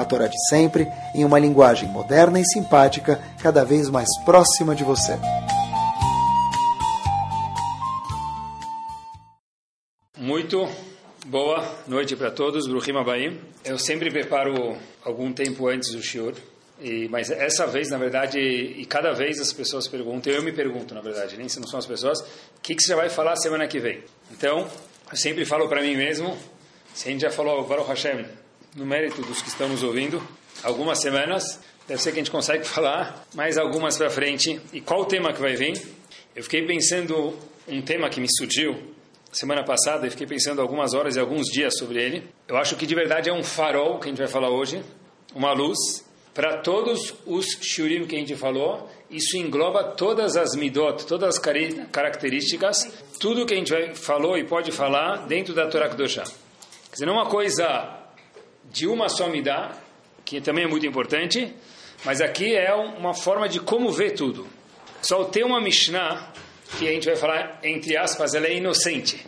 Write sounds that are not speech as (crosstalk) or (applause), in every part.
a Torá de sempre, em uma linguagem moderna e simpática, cada vez mais próxima de você. Muito boa noite para todos, Bruhim Abaim. Eu sempre preparo algum tempo antes do shiur, e, mas essa vez, na verdade, e cada vez as pessoas perguntam, eu me pergunto, na verdade, nem se não são as pessoas, o que, que você vai falar semana que vem? Então, eu sempre falo para mim mesmo, se a gente já falou, Baruch Hashem, no mérito dos que estão nos ouvindo, algumas semanas. Deve ser que a gente consegue (laughs) falar mais algumas para frente. E qual o tema que vai vir? Eu fiquei pensando um tema que me surgiu semana passada e fiquei pensando algumas horas e alguns dias sobre ele. Eu acho que de verdade é um farol que a gente vai falar hoje, uma luz para todos os shurim que a gente falou. Isso engloba todas as midot, todas as características, tudo que a gente vai, falou e pode falar dentro da Torá Kedoshá. Quer dizer, não é uma coisa de uma só midá, que também é muito importante, mas aqui é uma forma de como ver tudo. Só tem uma Mishnah que a gente vai falar, entre aspas, ela é inocente.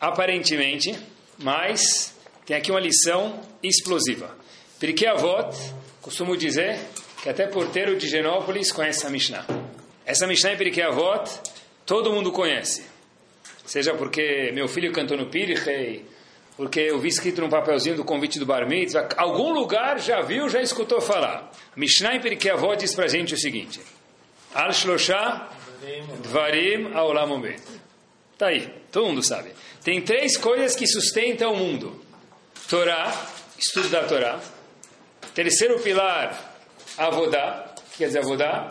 Aparentemente, mas tem aqui uma lição explosiva. Porque Avot, costumo dizer que até porteiro de Genópolis conhece a Mishnah. Essa Mishnah em Pirkei Avot, todo mundo conhece. Seja porque meu filho cantou no Pirkei, porque eu vi escrito num papelzinho do convite do Bar Mitzvah, algum lugar já viu, já escutou falar. Mishnah em Pirkei diz para gente o seguinte, Al Shloshah Dvarim Aolam Omed. Tá aí, todo mundo sabe. Tem três coisas que sustentam o mundo. Torá, estudo da Torá. Terceiro pilar, Avodá, que quer dizer Avodá?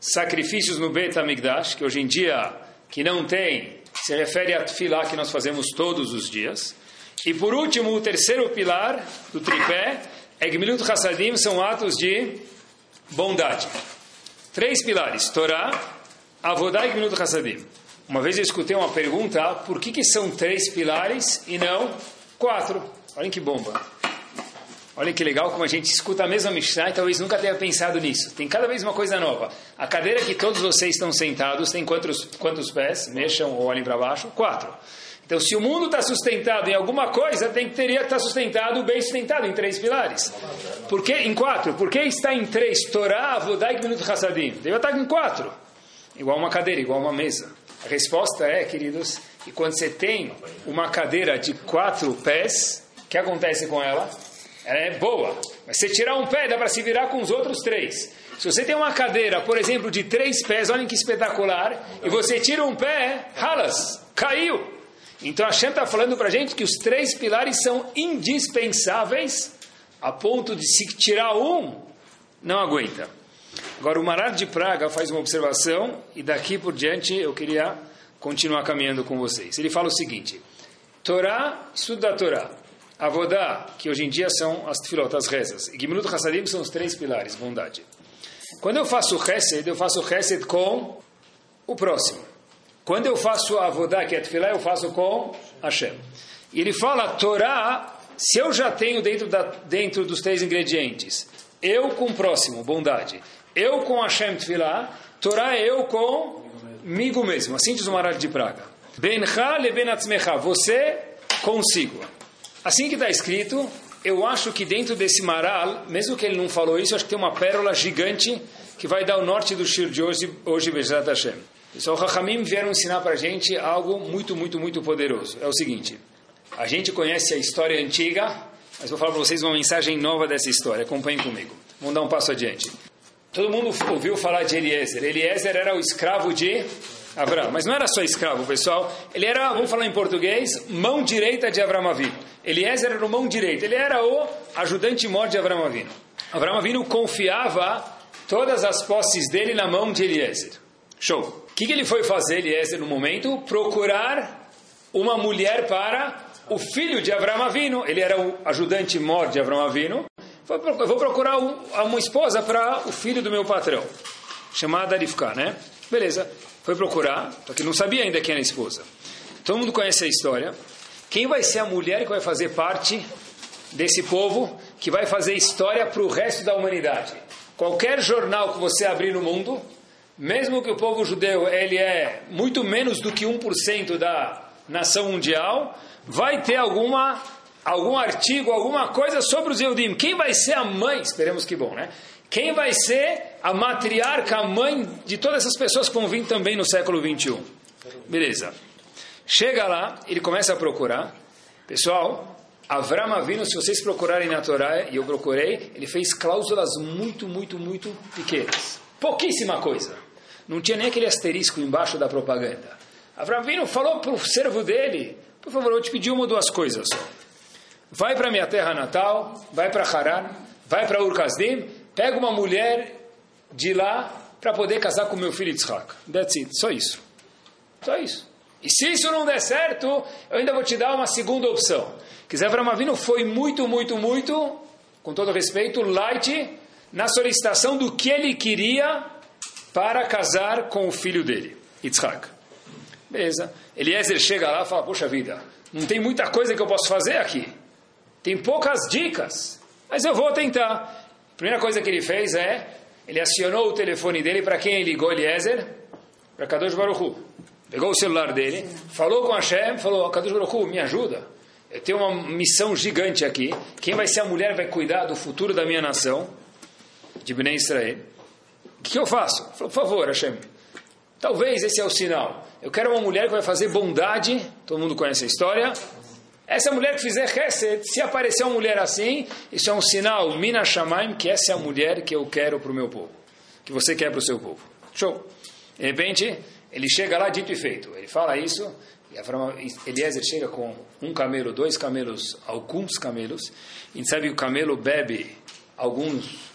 Sacrifícios no Bet HaMikdash, que hoje em dia, que não tem, se refere a Tfilá que nós fazemos todos os dias. E por último, o terceiro pilar do tripé, Egmilut Hassadim, são atos de bondade. Três pilares, Torá, Avodá e Egmilut Hassadim. Uma vez eu escutei uma pergunta, por que, que são três pilares e não quatro? Olhem que bomba. Olhem que legal como a gente escuta a mesma Mishnah e talvez nunca tenha pensado nisso. Tem cada vez uma coisa nova. A cadeira que todos vocês estão sentados tem quantos, quantos pés? Mexam ou olhem para baixo? Quatro. Então, se o mundo está sustentado em alguma coisa, tem, teria que estar tá sustentado, bem sustentado, em três pilares. Por que em quatro? Por que está em três? Torá, Avodai e Minuto Hassadim. Deve estar em quatro. Igual uma cadeira, igual uma mesa. A resposta é, queridos, que quando você tem uma cadeira de quatro pés, o que acontece com ela? Ela é boa. Mas se tirar um pé, dá para se virar com os outros três. Se você tem uma cadeira, por exemplo, de três pés, olhem que espetacular, e você tira um pé, ralas, caiu. Então Hashem está falando para a gente que os três pilares são indispensáveis a ponto de se tirar um, não aguenta. Agora o Marar de Praga faz uma observação e daqui por diante eu queria continuar caminhando com vocês. Ele fala o seguinte, Torá, estudo da Torá, Avodá, que hoje em dia são as tefilot, as rezas, e Gimlut Hassadim são os três pilares, bondade. Quando eu faço Chesed, eu faço Chesed com o próximo. Quando eu faço a Avodá, que é eu faço com Hashem. Ele fala, Torá, se eu já tenho dentro, da, dentro dos três ingredientes, eu com o próximo, bondade, eu com Hashem Tefilá, Torá é eu comigo mesmo. Assim diz o Maral de Praga. Bencha leben atzmecha, você consigo. Assim que está escrito, eu acho que dentro desse Maral, mesmo que ele não falou isso, acho que tem uma pérola gigante que vai dar o norte do Shir de hoje, hoje Bezrat Hashem. Pessoal, Rahamim vieram ensinar para a gente algo muito, muito, muito poderoso. É o seguinte, a gente conhece a história antiga, mas vou falar para vocês uma mensagem nova dessa história. Acompanhem comigo. Vamos dar um passo adiante. Todo mundo ouviu falar de Eliezer. Eliezer era o escravo de Abraão. Mas não era só escravo, pessoal. Ele era, vamos falar em português, mão direita de Abraão Avino. Eliezer era o mão direita. Ele era o ajudante mor de Abraão Avino. Abraão Avino confiava todas as posses dele na mão de Eliezer. Show. O que, que ele foi fazer, Eliezer, no momento? Procurar uma mulher para o filho de Abraão Avino. Ele era o ajudante mor de Abraão Avino. Eu vou procurar uma esposa para o filho do meu patrão, chamada Rivka, né? Beleza, foi procurar, só que não sabia ainda quem era a esposa. Todo mundo conhece a história. Quem vai ser a mulher que vai fazer parte desse povo que vai fazer história para o resto da humanidade? Qualquer jornal que você abrir no mundo, mesmo que o povo judeu ele é muito menos do que 1% da nação mundial, vai ter alguma algum artigo, alguma coisa sobre os Eudim. Quem vai ser a mãe? Esperemos que bom, né? Quem vai ser a matriarca, a mãe de todas essas pessoas que vão vir também no século 21? Beleza. Chega lá, ele começa a procurar. Pessoal, Avram Avinu, se vocês procurarem na Torá, e eu procurei, ele fez cláusulas muito, muito, muito pequenas. Pouquíssima coisa. Não tinha nem aquele asterisco embaixo da propaganda. Avram Avinu falou para o servo dele, por favor, eu te pedi uma ou duas coisas vai para minha terra natal, vai para Haran, vai para Ur-Kasdim, pega uma mulher de lá para poder casar com meu filho Yitzhak. That's it, só isso. Só isso. E se isso não der certo, eu ainda vou te dar uma segunda opção. Que Zé Avinu foi muito, muito, muito, com todo respeito, light na solicitação do que ele queria para casar com o filho dele, Yitzhak. Beleza. Eliezer chega lá e fala, poxa vida, não tem muita coisa que eu posso fazer aqui. Tem poucas dicas, mas eu vou tentar. A primeira coisa que ele fez é, ele acionou o telefone dele para quem ligou, Eliezer? Para Kadosh Baruchu. Pegou o celular dele, falou com Hashem, falou, Kadosh Baruchu, me ajuda. Eu tenho uma missão gigante aqui. Quem vai ser a mulher vai cuidar do futuro da minha nação, de Bnei Israel. O que eu faço? Falou, por favor, Hashem, talvez esse é o sinal. Eu quero uma mulher que vai fazer bondade, todo mundo conhece a história, essa mulher que fizer Hesed, se aparecer uma mulher assim, isso é um sinal, Mina Shamaim, que essa é a mulher que eu quero para o meu povo. Que você quer para o seu povo. Show. De repente, ele chega lá, dito e feito. Ele fala isso, e Eliezer chega com um camelo, dois camelos, alguns camelos. E sabe que o camelo bebe alguns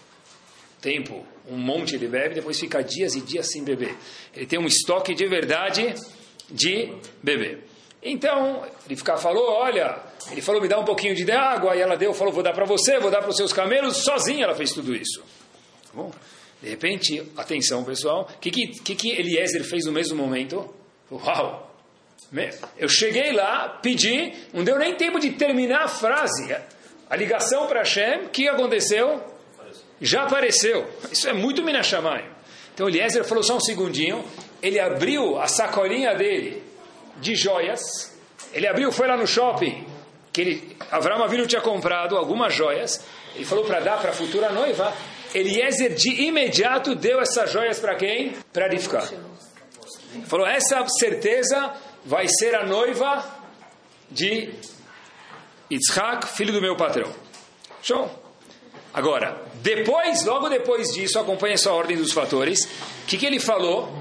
tempo, um monte de bebe, depois fica dias e dias sem beber. Ele tem um estoque de verdade de beber. Então, ele ficar falou, olha, ele falou, me dá um pouquinho de água, e ela deu, falou, vou dar para você, vou dar para os seus camelos, sozinha ela fez tudo isso. Tá bom, de repente, atenção pessoal, o que, que, que Eliezer fez no mesmo momento? Uau! Eu cheguei lá, pedi, não deu nem tempo de terminar a frase. A ligação para Hashem, o que aconteceu? Já apareceu. Isso é muito Minashamai. Então Eliezer falou só um segundinho, ele abriu a sacolinha dele, de joias. Ele abriu, foi lá no shopping, que ele, Avram Avinu tinha comprado algumas joias. Ele falou para dar para a futura noiva. Eliezer de imediato deu essas joias para quem? Para Rivka. Falou, essa certeza vai ser a noiva de Yitzhak, filho do meu patrão. Show? Agora, depois, logo depois disso, acompanha essa ordem dos fatores. O que, que ele falou?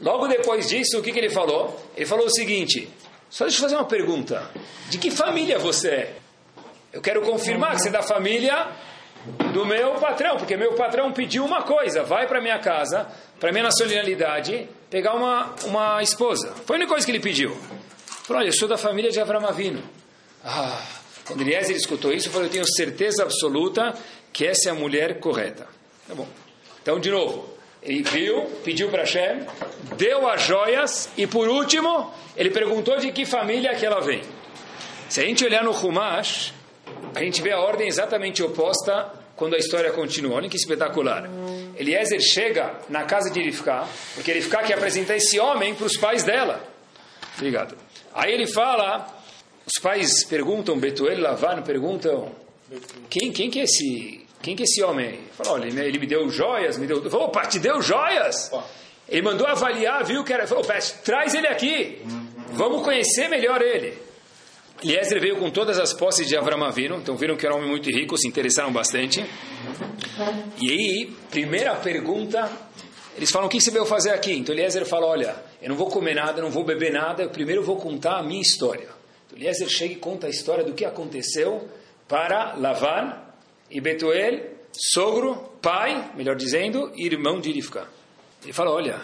Logo depois disso, o que, que ele falou? Ele falou o seguinte: só deixa eu fazer uma pergunta. De que família você é? Eu quero confirmar que você é da família do meu patrão, porque meu patrão pediu uma coisa: vai para minha casa, para minha nacionalidade, pegar uma, uma esposa. Foi a única coisa que ele pediu. Falou: olha, eu sou da família de Avram Avino. Ah, quando Eliezer escutou isso, falou: eu tenho certeza absoluta que essa é a mulher correta. Tá bom. Então, de novo, ele viu, pediu para Hashem, deu as joias e por último ele perguntou de que família que ela vem. Se a gente olhar no Humash, a gente vê a ordem exatamente oposta quando a história continua. Olha que espetacular. Eliezer chega na casa de Rivka, porque Rivka quer apresentar esse homem para os pais dela. Obrigado. Aí ele fala, os pais perguntam, Betuel Lavan perguntam, quem, quem que é esse quem que é esse homem? Falou, olha, ele me deu joias, me deu. Falou, opa, te deu joias? Ele mandou avaliar, viu que era. Falou, traz ele aqui. Vamos conhecer melhor ele. Eliezer veio com todas as posses de Avram Avinu, então viram que era um homem muito rico, se interessaram bastante. E aí, primeira pergunta, eles falam, o que você veio fazer aqui? Então Eliezer fala, olha, eu não vou comer nada, não vou beber nada, eu primeiro vou contar a minha história. Eliezer chega e conta a história do que aconteceu para Lavan, e Betuel, sogro, pai, melhor dizendo, irmão de Rivka. Ele fala, olha,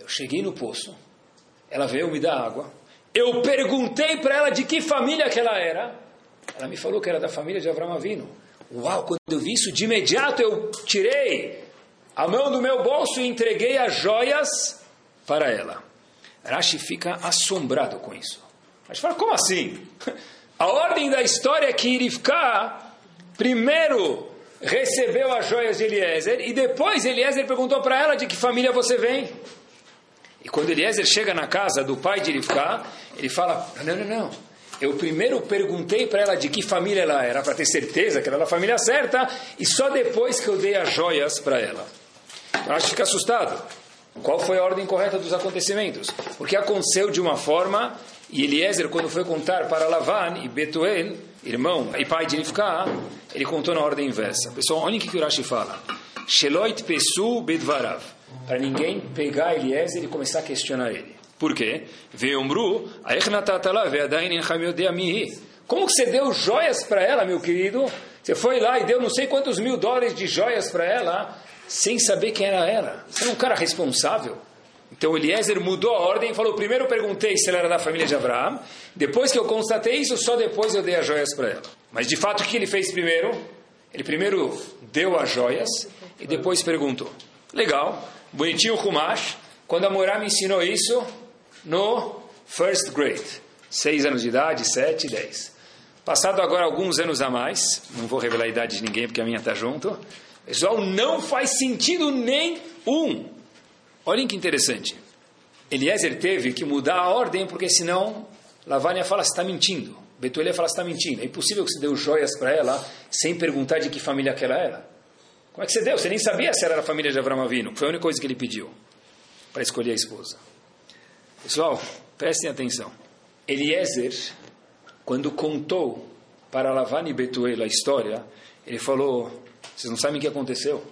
eu cheguei no poço, ela veio me dar água, eu perguntei para ela de que família que ela era, ela me falou que era da família de Avram Avino. Uau, quando eu vi isso, de imediato eu tirei a mão do meu bolso e entreguei as joias para ela. Rashi fica assombrado com isso. Rashi fala, como assim? (laughs) A ordem da história é que Irifká primeiro recebeu as joias de Eliezer e depois Eliezer perguntou para ela de que família você vem. E quando Eliezer chega na casa do pai de Irifká, ele fala, não, não, não, eu primeiro perguntei para ela de que família ela era, para ter certeza que ela era a família certa, e só depois que eu dei as joias para ela. Então, acho que fica assustado. Qual foi a ordem correta dos acontecimentos? Porque aconteceu de uma forma, e Eliezer, quando foi contar para Lavan e Betuel, irmão e pai de Nifká, ele contou na ordem inversa. Pessoal, olhem o que o Rashi fala. Sheloit pesu bedvarav. Para ninguém pegar Eliezer e começar a questionar ele. Por quê? Como que você deu joias para ela, meu querido? Você foi lá e deu não sei quantos mil dólares de joias para ela, sem saber quem era ela. Você é um cara responsável. Então Eliezer mudou a ordem e falou: primeiro eu perguntei se ela era da família de Abraão, depois que eu constatei isso, só depois eu dei as joias para ela. Mas de fato, o que ele fez primeiro? Ele primeiro deu as joias e depois perguntou. Legal, bonitinho o Humash. Quando a Morá me ensinou isso, no first grade. Seis anos de idade, sete, dez. Passado agora alguns anos a mais, não vou revelar a idade de ninguém porque a minha está junto. Pessoal, não faz sentido nenhum. Olhem que interessante. Eliezer teve que mudar a ordem porque senão Lavânia fala está mentindo. Betuel fala está mentindo. É impossível que você deu joias para ela sem perguntar de que família que ela era. Como é que você deu? Você nem sabia se ela era a família de Abraão Avino. Foi a única coisa que ele pediu para escolher a esposa. Pessoal, prestem atenção. Eliezer, quando contou para Lavani e Betuel a história, ele falou: Vocês não sabem o que aconteceu?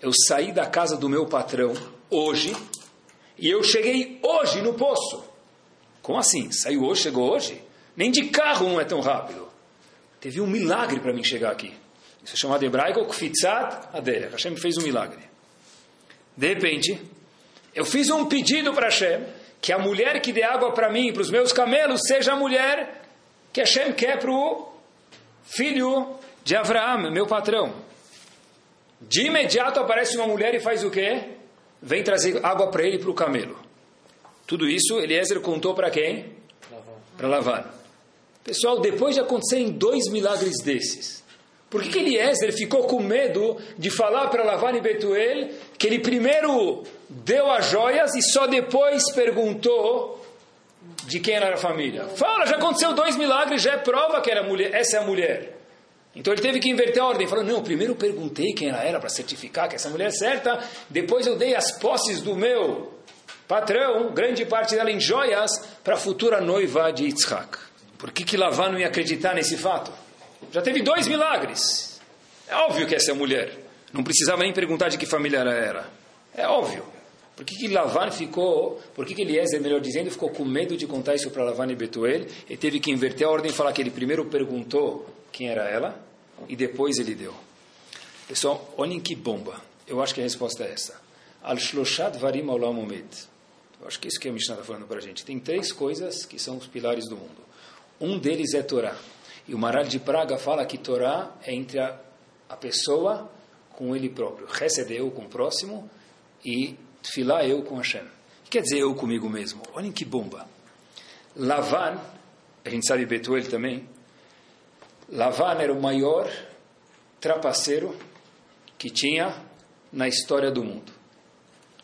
Eu saí da casa do meu patrão hoje e eu cheguei hoje no poço. Como assim? Saiu hoje, chegou hoje? Nem de carro não é tão rápido. Teve um milagre para mim chegar aqui. Isso é chamado hebraico Kfitzat Aderech. Hashem fez um milagre. De repente, eu fiz um pedido para Hashem que a mulher que dê água para mim e para os meus camelos seja a mulher que Hashem quer para o filho de Abraão, meu patrão. De imediato aparece uma mulher e faz o quê? Vem trazer água para ele e para o camelo. Tudo isso Eliezer contou para quem? Para lavar. Pessoal, depois de acontecerem dois milagres desses, por que, que Eliezer ficou com medo de falar para Lavan e Betuel que ele primeiro deu as joias e só depois perguntou de quem era a família. Fala, já aconteceu dois milagres, já é prova que era mulher, essa é a mulher. Então ele teve que inverter a ordem. Falou: Não, primeiro perguntei quem ela era para certificar que essa mulher é certa. Depois eu dei as posses do meu patrão, grande parte dela em joias, para a futura noiva de Yitzhak. Por que, que Lavan não ia acreditar nesse fato? Já teve dois milagres. É óbvio que essa é a mulher. Não precisava nem perguntar de que família ela era. É óbvio. Por que, que Lavan ficou, por que, que Eliezer, melhor dizendo, ficou com medo de contar isso para Lavan e Betuel? Ele teve que inverter a ordem e falar que ele primeiro perguntou quem era ela e depois ele deu. Pessoal, olhem que bomba. Eu acho que a resposta é essa. Al-Shloshat Varim Olam. Eu acho que isso que a Mishnah está falando para a gente. Tem três coisas que são os pilares do mundo. Um deles é Torá. E o Maral de Praga fala que Torá é entre a, a pessoa com ele próprio. Hesed é eu com o próximo e Tfilá eu com Hashem. O que quer dizer eu comigo mesmo? Olhem que bomba. Lavan, a gente sabe Betuel também, Lavan era o maior trapaceiro que tinha na história do mundo.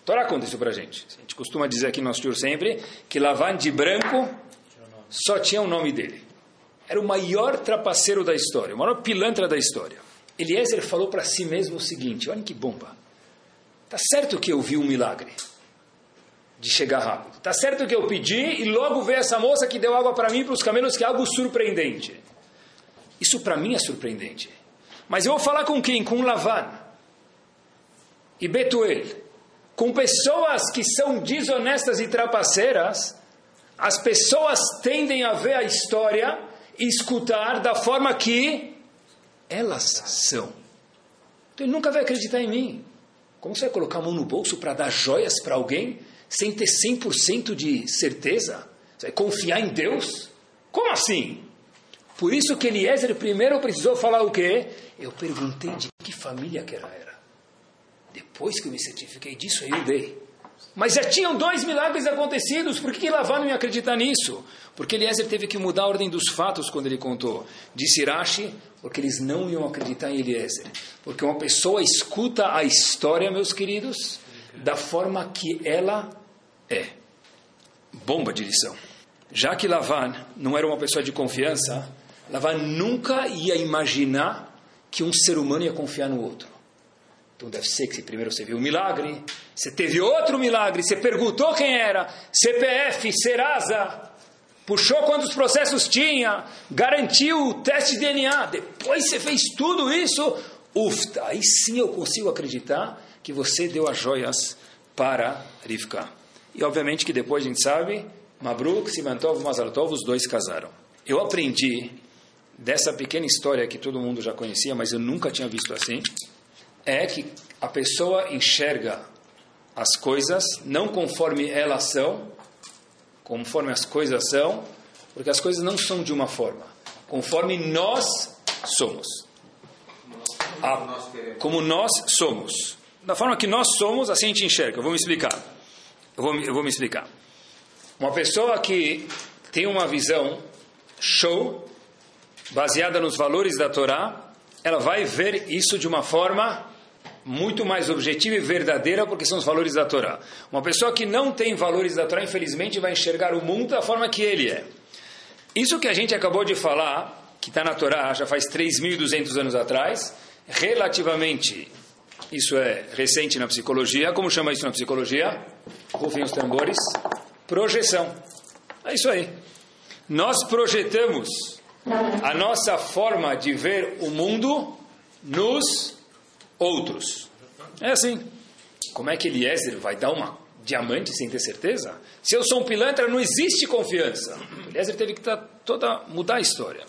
Torá conta isso para a gente. A gente costuma dizer aqui no nosso tour sempre que Lavan de branco só tinha o nome dele. Era o maior trapaceiro da história, o maior pilantra da história. Eliezer falou para si mesmo o seguinte: olha que bomba. Tá certo que eu vi um milagre de chegar rápido. Tá certo que eu pedi e logo veio essa moça que deu água para mim para os camelos, que é algo surpreendente. Isso para mim é surpreendente. Mas eu vou falar com quem? Com Lavan e Betuel. Com pessoas que são desonestas e trapaceiras, as pessoas tendem a ver a história e escutar da forma que elas são. Então ele nunca vai acreditar em mim. Como você vai colocar a mão no bolso para dar joias para alguém sem ter 100% de certeza? Você vai confiar em Deus? Como assim? Por isso que Eliezer primeiro precisou falar o quê? Eu perguntei de que família que ela era. Depois que eu me certifiquei disso, eu dei. Mas já tinham dois milagres acontecidos, por que Lavan não ia acreditar nisso? Porque Eliezer teve que mudar a ordem dos fatos quando ele contou. Disse Rashi, porque eles não iam acreditar em Eliezer. Porque uma pessoa escuta a história, meus queridos, da forma que ela é. Bomba de lição. Já que Lavan não era uma pessoa de confiança, Lavan nunca ia imaginar que um ser humano ia confiar no outro. Então deve ser que primeiro você viu um milagre, você teve outro milagre, você perguntou quem era, CPF, Serasa, puxou quantos processos tinha, garantiu o teste de DNA, depois você fez tudo isso, ufta, aí sim eu consigo acreditar que você deu as joias para Rivka. E obviamente que depois a gente sabe, Mabruk, Simantov, Mazaltov, os dois casaram. Eu aprendi dessa pequena história que todo mundo já conhecia, mas eu nunca tinha visto assim, é que a pessoa enxerga as coisas não conforme elas são, conforme as coisas são, porque as coisas não são de uma forma, conforme nós somos. A, como nós somos. Da forma que nós somos, assim a gente enxerga. Eu vou me explicar. Eu vou, eu vou me explicar. Uma pessoa que tem uma visão show, baseada nos valores da Torá, ela vai ver isso de uma forma muito mais objetiva e verdadeira, porque são os valores da Torá. Uma pessoa que não tem valores da Torá, infelizmente, vai enxergar o mundo da forma que ele é. Isso que a gente acabou de falar, que está na Torá já faz 3.200 anos atrás, relativamente, isso é recente na psicologia, como chama isso na psicologia? Rufem os tambores. Projeção. É isso aí. Nós projetamos a nossa forma de ver o mundo nos outros. É assim. Como é que Eliezer vai dar uma diamante sem ter certeza? Se eu sou um pilantra, não existe confiança. Eliezer teve que tá toda mudar a história.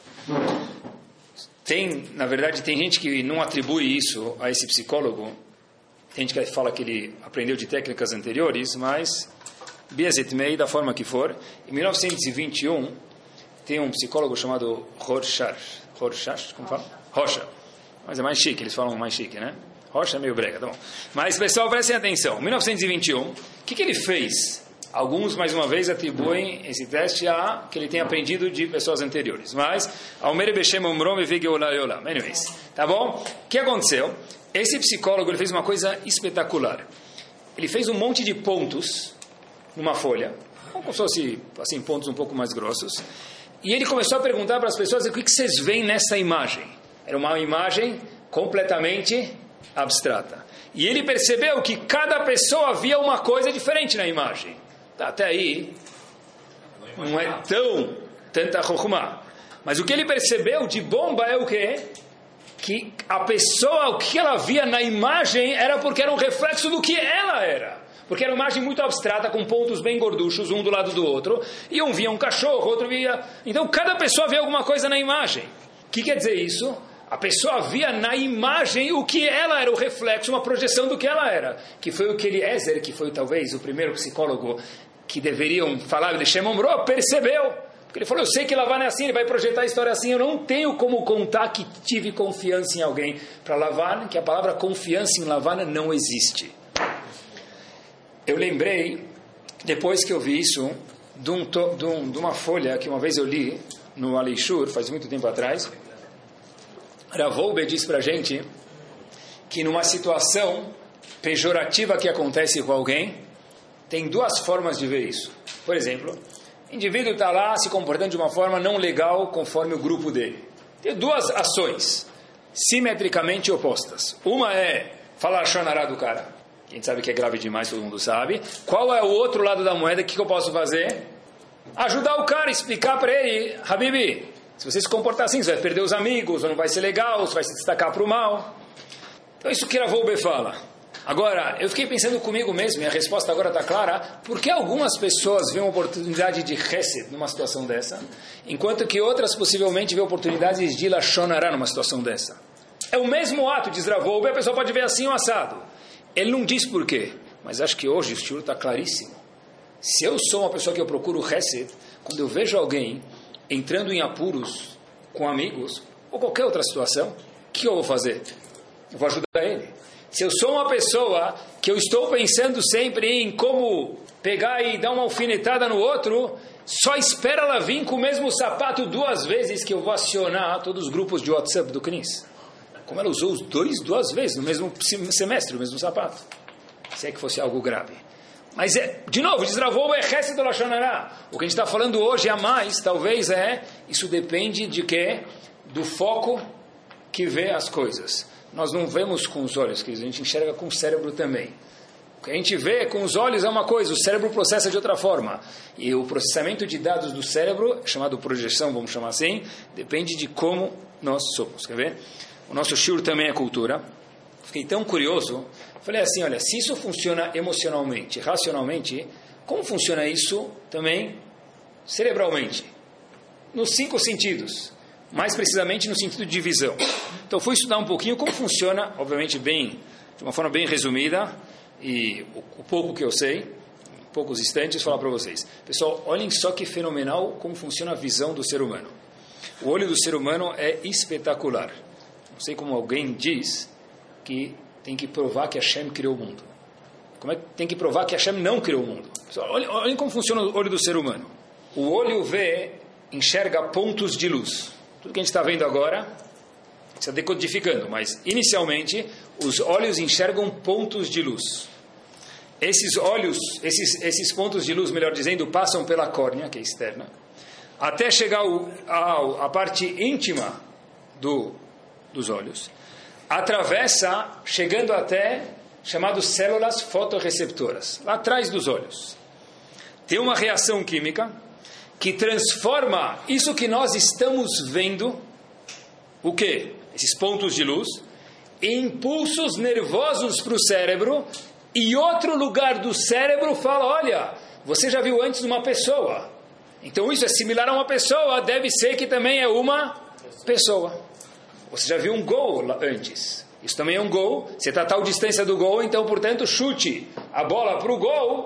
Tem, na verdade, tem gente que não atribui isso a esse psicólogo. Tem gente que fala que ele aprendeu de técnicas anteriores, mas Biazet da forma que for, em 1921 tem um psicólogo chamado Rorschach, Rorschach, como fala? Rocha mas é mais chique, eles falam mais chique, né? Rocha é meio brega, tá bom. Mas, pessoal, prestem atenção. 1921, o que, que ele fez? Alguns, mais uma vez, atribuem esse teste a que ele tem aprendido de pessoas anteriores. Mas, Anyways, tá bom? O que aconteceu? Esse psicólogo ele fez uma coisa espetacular. Ele fez um monte de pontos numa folha, como se fosse assim, pontos um pouco mais grossos. E ele começou a perguntar para as pessoas o que, vocês veem nessa imagem. Era uma imagem completamente abstrata. E ele percebeu que cada pessoa via uma coisa diferente na imagem. Tá, até aí, não é tão tanta rokhma. Mas o que ele percebeu de bomba é o quê? Que a pessoa, o que ela via na imagem era porque era um reflexo do que ela era. Porque era uma imagem muito abstrata, com pontos bem gorduchos, um do lado do outro. E um via um cachorro, outro via. Então cada pessoa vê alguma coisa na imagem. O que quer dizer isso? A pessoa via na imagem o que ela era, o reflexo, uma projeção do que ela era. Que foi o que Eliezer, que foi talvez o primeiro psicólogo que deveriam falar, ele chamou percebeu. Porque ele falou, eu sei que Lavan é assim, ele vai projetar a história assim, eu não tenho como contar que tive confiança em alguém. Para Lavan, que a palavra confiança em Lavan não existe. Eu lembrei, depois que eu vi isso, de, um, de, um, de uma folha que uma vez eu li no Aleixur, faz muito tempo atrás, Ravolbe diz para gente que numa situação pejorativa que acontece com alguém, tem duas formas de ver isso. Por exemplo, o indivíduo está lá se comportando de uma forma não legal conforme o grupo dele. Tem duas ações simetricamente opostas. Uma é falar chonará do cara. Quem sabe que é grave demais, todo mundo sabe. Qual é o outro lado da moeda? O que, que eu posso fazer? Ajudar o cara, explicar para ele, Habibi, se você se comportar assim, você vai perder os amigos, ou não vai ser legal, você vai se destacar para o mal. Então, isso que Ravolbe fala. Agora, eu fiquei pensando comigo mesmo, e a resposta agora está clara, por que algumas pessoas veem uma oportunidade de Hesed numa situação dessa, enquanto que outras possivelmente veem oportunidades de Lashonará numa situação dessa? É o mesmo ato, diz Ravolbe, a pessoa pode ver assim ou assado. Ele não diz por quê, mas acho que hoje o estilo está claríssimo. Se eu sou uma pessoa que eu procuro Hesed, quando eu vejo alguém entrando em apuros com amigos, ou qualquer outra situação, o que eu vou fazer? Eu vou ajudar ele. Se eu sou uma pessoa que eu estou pensando sempre em como pegar e dar uma alfinetada no outro, só espera ela vir com o mesmo sapato duas vezes que eu vou acionar todos os grupos de WhatsApp do CNIS. Como ela usou os dois duas vezes no mesmo semestre, o mesmo sapato. Se é que fosse algo grave. Mas, é, de novo, desravou o exército do. O que a gente está falando hoje a mais, talvez, é, isso depende de quê? Do foco que vê as coisas. Nós não vemos com os olhos, a gente enxerga com o cérebro também. O que a gente vê com os olhos é uma coisa, o cérebro processa de outra forma. E o processamento de dados do cérebro, chamado projeção, vamos chamar assim, depende de como nós somos. Quer ver? O nosso shiur também é cultura. Fiquei tão curioso, falei assim, olha, se isso funciona emocionalmente, racionalmente, como funciona isso também cerebralmente? Nos cinco sentidos mais precisamente no sentido de visão. Então fui estudar um pouquinho como funciona, obviamente bem, de uma forma bem resumida, e o, o pouco que eu sei, poucos instantes, falar para vocês. Pessoal, olhem só que fenomenal como funciona a visão do ser humano. O olho do ser humano é espetacular. Não sei como alguém diz que tem que provar que Hashem criou o mundo. Como é que tem que provar que Hashem não criou o mundo? Pessoal, olhem, como funciona o olho do ser humano. O olho vê, enxerga pontos de luz. Tudo que a gente está vendo agora está decodificando, mas inicialmente os olhos enxergam pontos de luz. Esses olhos, esses, esses pontos de luz, melhor dizendo, passam pela córnea, que é externa, até chegar à parte íntima do, dos olhos, atravessa, chegando até chamadas células fotorreceptoras, lá atrás dos olhos. Tem uma reação química que transforma isso que nós estamos vendo, o que? Esses pontos de luz, em impulsos nervosos para o cérebro, e outro lugar do cérebro fala: olha, você já viu antes uma pessoa. Então isso é similar a uma pessoa, deve ser que também é uma pessoa. Você já viu um gol antes. Isso também é um gol. Você está a tal distância do gol, então, portanto, chute a bola para o gol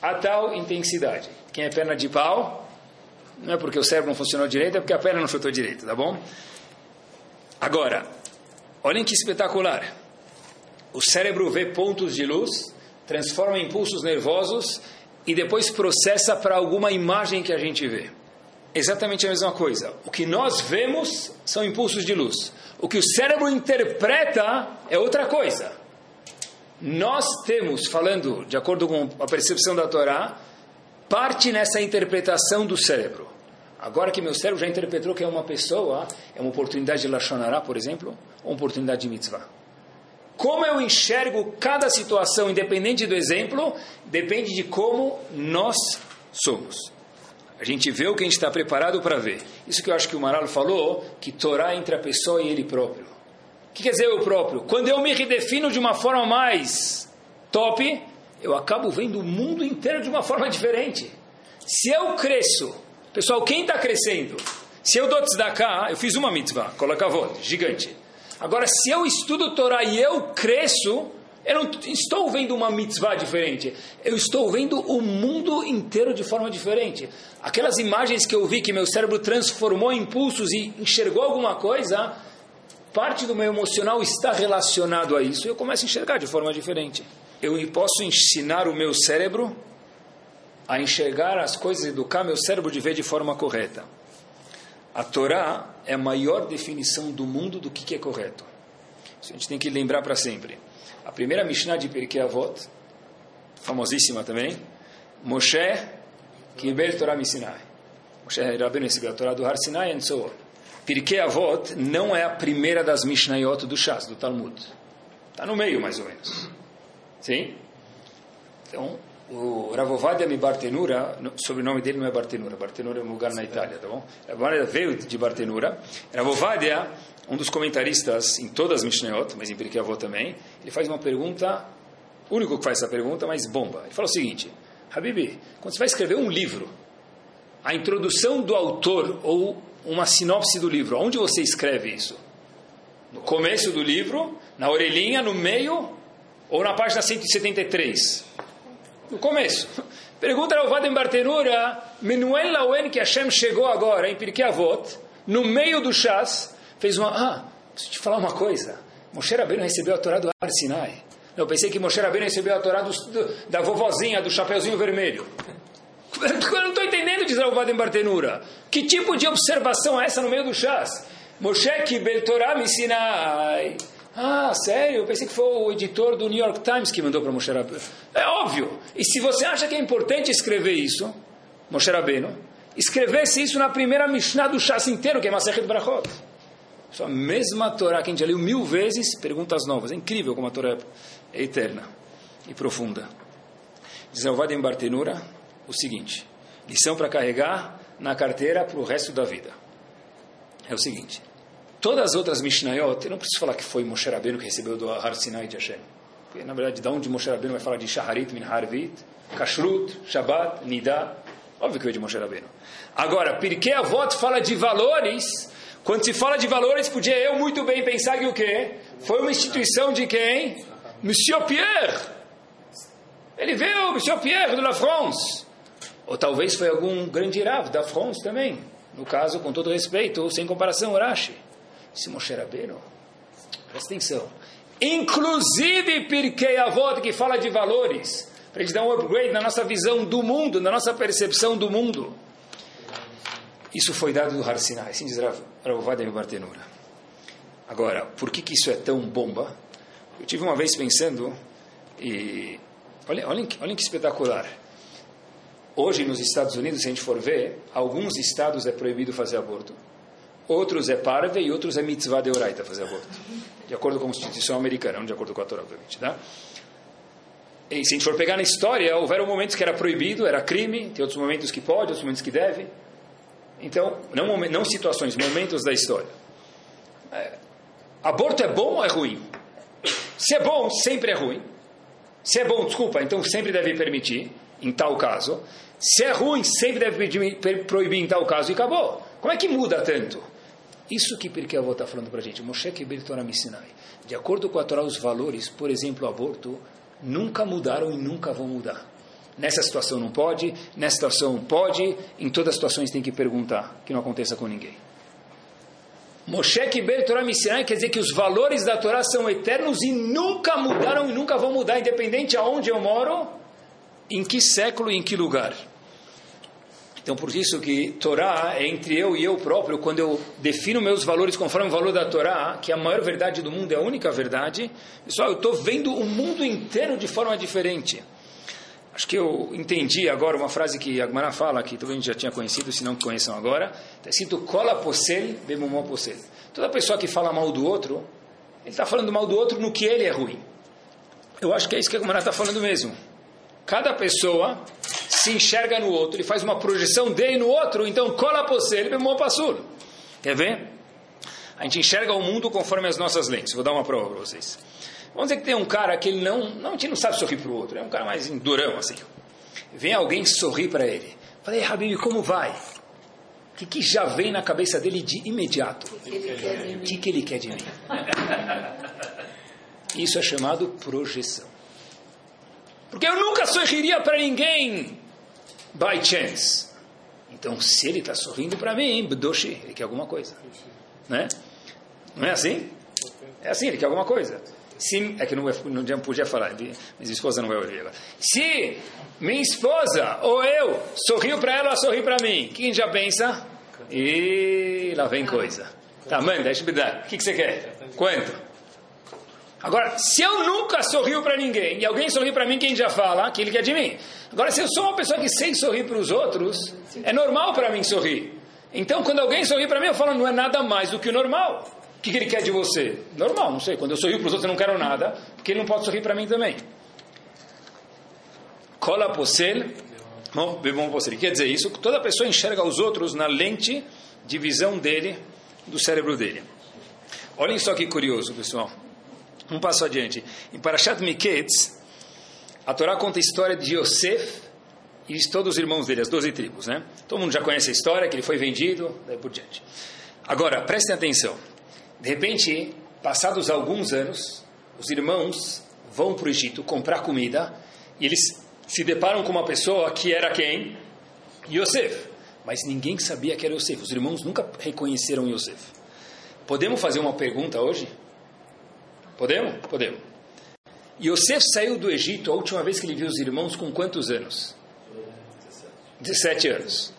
a tal intensidade. Quem é perna de pau? Não é porque o cérebro não funcionou direito, é porque a perna não chutou direito, tá bom? Agora, olhem que espetacular. O cérebro vê pontos de luz, transforma em impulsos nervosos e depois processa para alguma imagem que a gente vê. Exatamente a mesma coisa. O que nós vemos são impulsos de luz. O que o cérebro interpreta é outra coisa. Nós temos, falando de acordo com a percepção da Torá, parte nessa interpretação do cérebro. Agora que meu cérebro já interpretou que é uma pessoa, é uma oportunidade de Lashonará, por exemplo, ou uma oportunidade de mitzvah. Como eu enxergo cada situação, independente do exemplo, depende de como nós somos. A gente vê o que a gente está preparado para ver. Isso que eu acho que o Maralo falou, que Torá entre a pessoa e ele próprio. O que quer dizer eu próprio? Quando eu me redefino de uma forma mais top, eu acabo vendo o mundo inteiro de uma forma diferente. Se eu cresço, pessoal, quem está crescendo? Se eu dou tzedakah, eu fiz uma mitzvah, coloca a gigante. Agora, se eu estudo Torá e eu cresço, eu não estou vendo uma mitzvah diferente. Eu estou vendo o mundo inteiro de forma diferente. Aquelas imagens que eu vi que meu cérebro transformou em impulsos e enxergou alguma coisa, parte do meu emocional está relacionado a isso. E eu começo a enxergar de forma diferente eu posso ensinar o meu cérebro a enxergar as coisas, educar meu cérebro de ver de forma correta. A Torá é a maior definição do mundo do que é correto. Isso a gente tem que lembrar para sempre. A primeira Mishnah de Pirkei Avot, famosíssima também, Moshe Kibel Torah Misinai. Moshe Rabbeinu recebeu a Torá do Har Sinai e so Pirkei Avot não é a primeira das Mishnayot do Shas, do Talmud. Está no meio, mais ou menos. Sim? Então, o Ravovadia Mi Bartenura, o sobrenome dele não é Bartenura, Bartenura é um lugar na Itália, tá bom? Ravovadia veio de Bartenura. Ravovadia, um dos comentaristas em todas as Mishnayot, mas em Pirkei Avot também, ele faz uma pergunta, o único que faz essa pergunta, mas bomba. Ele fala o seguinte, Habibi, quando você vai escrever um livro, a introdução do autor ou uma sinopse do livro, onde você escreve isso? No começo do livro, na orelhinha, no meio ou na página 173? No começo. (laughs) Pergunta ao Vadem Bartenura, Menuel Lauen, que Hashem chegou agora em Pirkei Avot, no meio do chás, fez uma... Ah, preciso te falar uma coisa. Moshe Rabbeinu recebeu a Torá do Ar Sinai. Eu pensei que Moshe Rabbeinu recebeu a Torá do, do, da vovozinha, do chapeuzinho vermelho. (laughs) Eu não estou entendendo, diz Ravada em Bartenura. Que tipo de observação é essa no meio do chás? Moshe Kibel Torá me Sinai. Ah, sério? Eu pensei que foi o editor do New York Times que mandou para Moshe Rabbeinu. É óbvio. E se você acha que é importante escrever isso, Moshe Rabbeinu, escrevesse isso na primeira Mishnah do chás inteiro, que é Masechet Brachot. A mesma Torá que a gente já leu mil vezes, perguntas novas. É incrível como a Torá é eterna e profunda. Diz em Bartenura o seguinte: lição para carregar na carteira para o resto da vida. É o seguinte: todas as outras Mishnayot, eu não preciso falar que foi Moshe Rabbeinu que recebeu do Har Sinai de Hashem. Porque, na verdade, de onde Moshe Rabbeinu vai falar de Shaharit, Min Harvit, Kashrut, Shabbat, Nidá. Óbvio que veio de Moshe Rabbeinu. Agora, Pirkei Avot fala de valores quando se fala de valores, podia eu muito bem pensar que o quê? Foi uma instituição de quem? Monsieur Pierre. Ele veio, Monsieur Pierre de la France. Ou talvez foi algum grande Rav da France também. No caso, com todo respeito, sem comparação, Urashi. Esse Moshe Rabbeinu, presta atenção. Inclusive Pirkei Avot, que fala de valores, para a gente dar um upgrade na nossa visão do mundo, na nossa percepção do mundo. Isso foi dado do Har assim diz Ravovad em Bartenura. Agora, por que, que isso é tão bomba? Eu tive uma vez pensando, e olhem, olhem, olhem que espetacular. Hoje, nos Estados Unidos, se a gente for ver, alguns estados é proibido fazer aborto. Outros é parve e outros é mitzvah de oraita fazer aborto. De acordo com a Constituição americana, não de acordo com a Torá, obviamente. Tá? E se a gente for pegar na história, houveram momentos que era proibido, era crime, tem outros momentos que pode, outros momentos que deve. Então, não, não situações, momentos da história. É, aborto é bom ou é ruim? Se é bom, sempre é ruim. Se é bom, desculpa, então sempre deve permitir, em tal caso. Se é ruim, sempre deve proibir em tal caso e acabou. Como é que muda tanto? Isso que Pirkei está falando para a gente. Moshe Kibir Torah Missinai. De acordo com a Torá, os valores, por exemplo, o aborto, nunca mudaram e nunca vão mudar. Nessa situação não pode, nessa situação pode, em todas as situações tem que perguntar, que não aconteça com ninguém. Moshe Kiber Torah Missinai quer dizer que os valores da Torá são eternos e nunca mudaram e nunca vão mudar, independente aonde eu moro, em que século e em que lugar. Então, por isso que Torá é entre eu e eu próprio, quando eu defino meus valores conforme o valor da Torá, que é a maior verdade do mundo, é a única verdade, pessoal, eu estou vendo o mundo inteiro de forma diferente. Acho que eu entendi agora uma frase que Agmará fala, que todo mundo já tinha conhecido, se não conheçam agora. Está escrito cola posel, bemumó posel. Toda pessoa que fala mal do outro, ele está falando mal do outro no que ele é ruim. Eu acho que é isso que Agmará está falando mesmo. Cada pessoa se enxerga no outro, ele faz uma projeção dele no outro, então cola posel, bemumó pasul. Quer ver? A gente enxerga o mundo conforme as nossas lentes. Vou dar uma prova para vocês. Vamos dizer que tem um cara que ele não, não, a gente não sabe sorrir para o outro, é um cara mais durão assim. Vem alguém sorrir para ele. Falei, Habib, como vai? O que, que já vem na cabeça dele de imediato? O que, que ele quer de mim? (laughs) Isso é chamado projeção. Porque eu nunca sorriria para ninguém by chance. Então, se ele está sorrindo para mim, Bdoshi, ele quer alguma coisa. Né? Não é assim? É assim, ele quer alguma coisa. Se, é que não, não podia falar, minha esposa não vai ouvir agora. Se minha esposa ou eu sorriu para ela, ela sorriu para mim, quem já pensa? E lá vem coisa. Tá, manda, deixa eu dar. O que, que você quer? Quanto? Agora, se eu nunca sorrio para ninguém e alguém sorriu para mim, quem já fala que quer de mim? Agora, se eu sou uma pessoa que sei sorrir para os outros, é normal para mim sorrir. Então, quando alguém sorri para mim, eu falo, não é nada mais do que o normal. O que, que ele quer de você? Normal, não sei. Quando eu sorrio para os outros, eu não quero nada, porque ele não pode sorrir para mim também. Cola posel, bebom posel. Quer dizer isso? Toda pessoa enxerga os outros na lente de visão dele, do cérebro dele. Olhem só que curioso, pessoal. Um passo adiante. Em Parashat Miketz, a Torá conta a história de Yosef e de todos os irmãos dele, as doze tribos, né? Todo mundo já conhece a história, que ele foi vendido, daí por diante. Agora, prestem atenção. De repente, passados alguns anos, os irmãos vão para o Egito comprar comida e eles se deparam com uma pessoa que era quem? Yosef. mas ninguém sabia que era Yosef. Os irmãos nunca reconheceram Yosef. Podemos fazer uma pergunta hoje? Podemos? Podemos. Yosef saiu do Egito a última vez que ele viu os irmãos com quantos anos? 17 anos.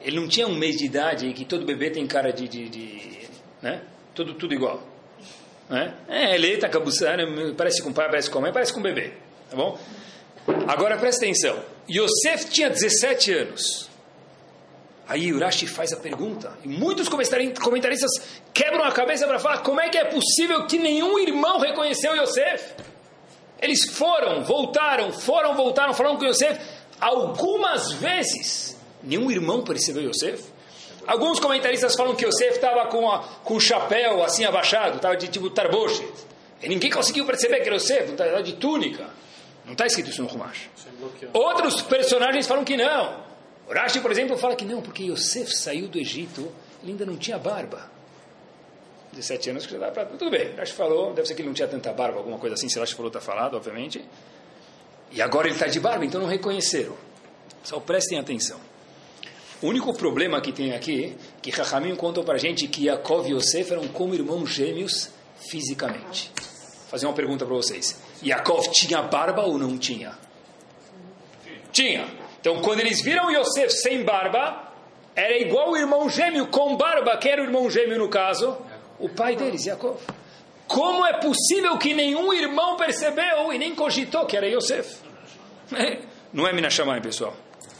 Ele não tinha um mês de idade que todo bebê tem cara de, de, de né? Tudo, tudo igual. Né? É, ele está cabuçando, parece com pai, parece com mãe, parece com bebê. Tá bom? Agora presta atenção. Yosef tinha 17 anos. Aí Urashi faz a pergunta. E muitos comentaristas quebram a cabeça para falar como é que é possível que nenhum irmão reconheceu Yosef. Eles foram, voltaram, foram, voltaram, falaram com Yosef algumas vezes. Nenhum irmão percebeu Yosef. Alguns comentaristas falam que Yosef estava com, com o chapéu assim abaixado, estava de tipo tarboshet. E ninguém conseguiu perceber que era Yosef, estava de túnica. Não está escrito isso no Rumash. Outros personagens falam que não. Rashi, por exemplo, fala que não, porque Yosef saiu do Egito, ele ainda não tinha barba. 17 anos que já dá para. Tudo bem, Rashi falou, deve ser que ele não tinha tanta barba, alguma coisa assim, se Rashi falou, está falado, obviamente. E agora ele está de barba, então não reconheceram. Só prestem atenção. O único problema que tem aqui, que Rahamim contou para a gente que Yaakov e Yosef eram como irmãos gêmeos fisicamente. Vou fazer uma pergunta para vocês. Yaakov tinha barba ou não tinha? Tinha. Então, quando eles viram Yosef sem barba, era igual o irmão gêmeo com barba, que era o irmão gêmeo no caso, o pai deles, Yaakov. Como é possível que nenhum irmão percebeu e nem cogitou que era Yosef? (laughs) Não é Minashamayim, pessoal.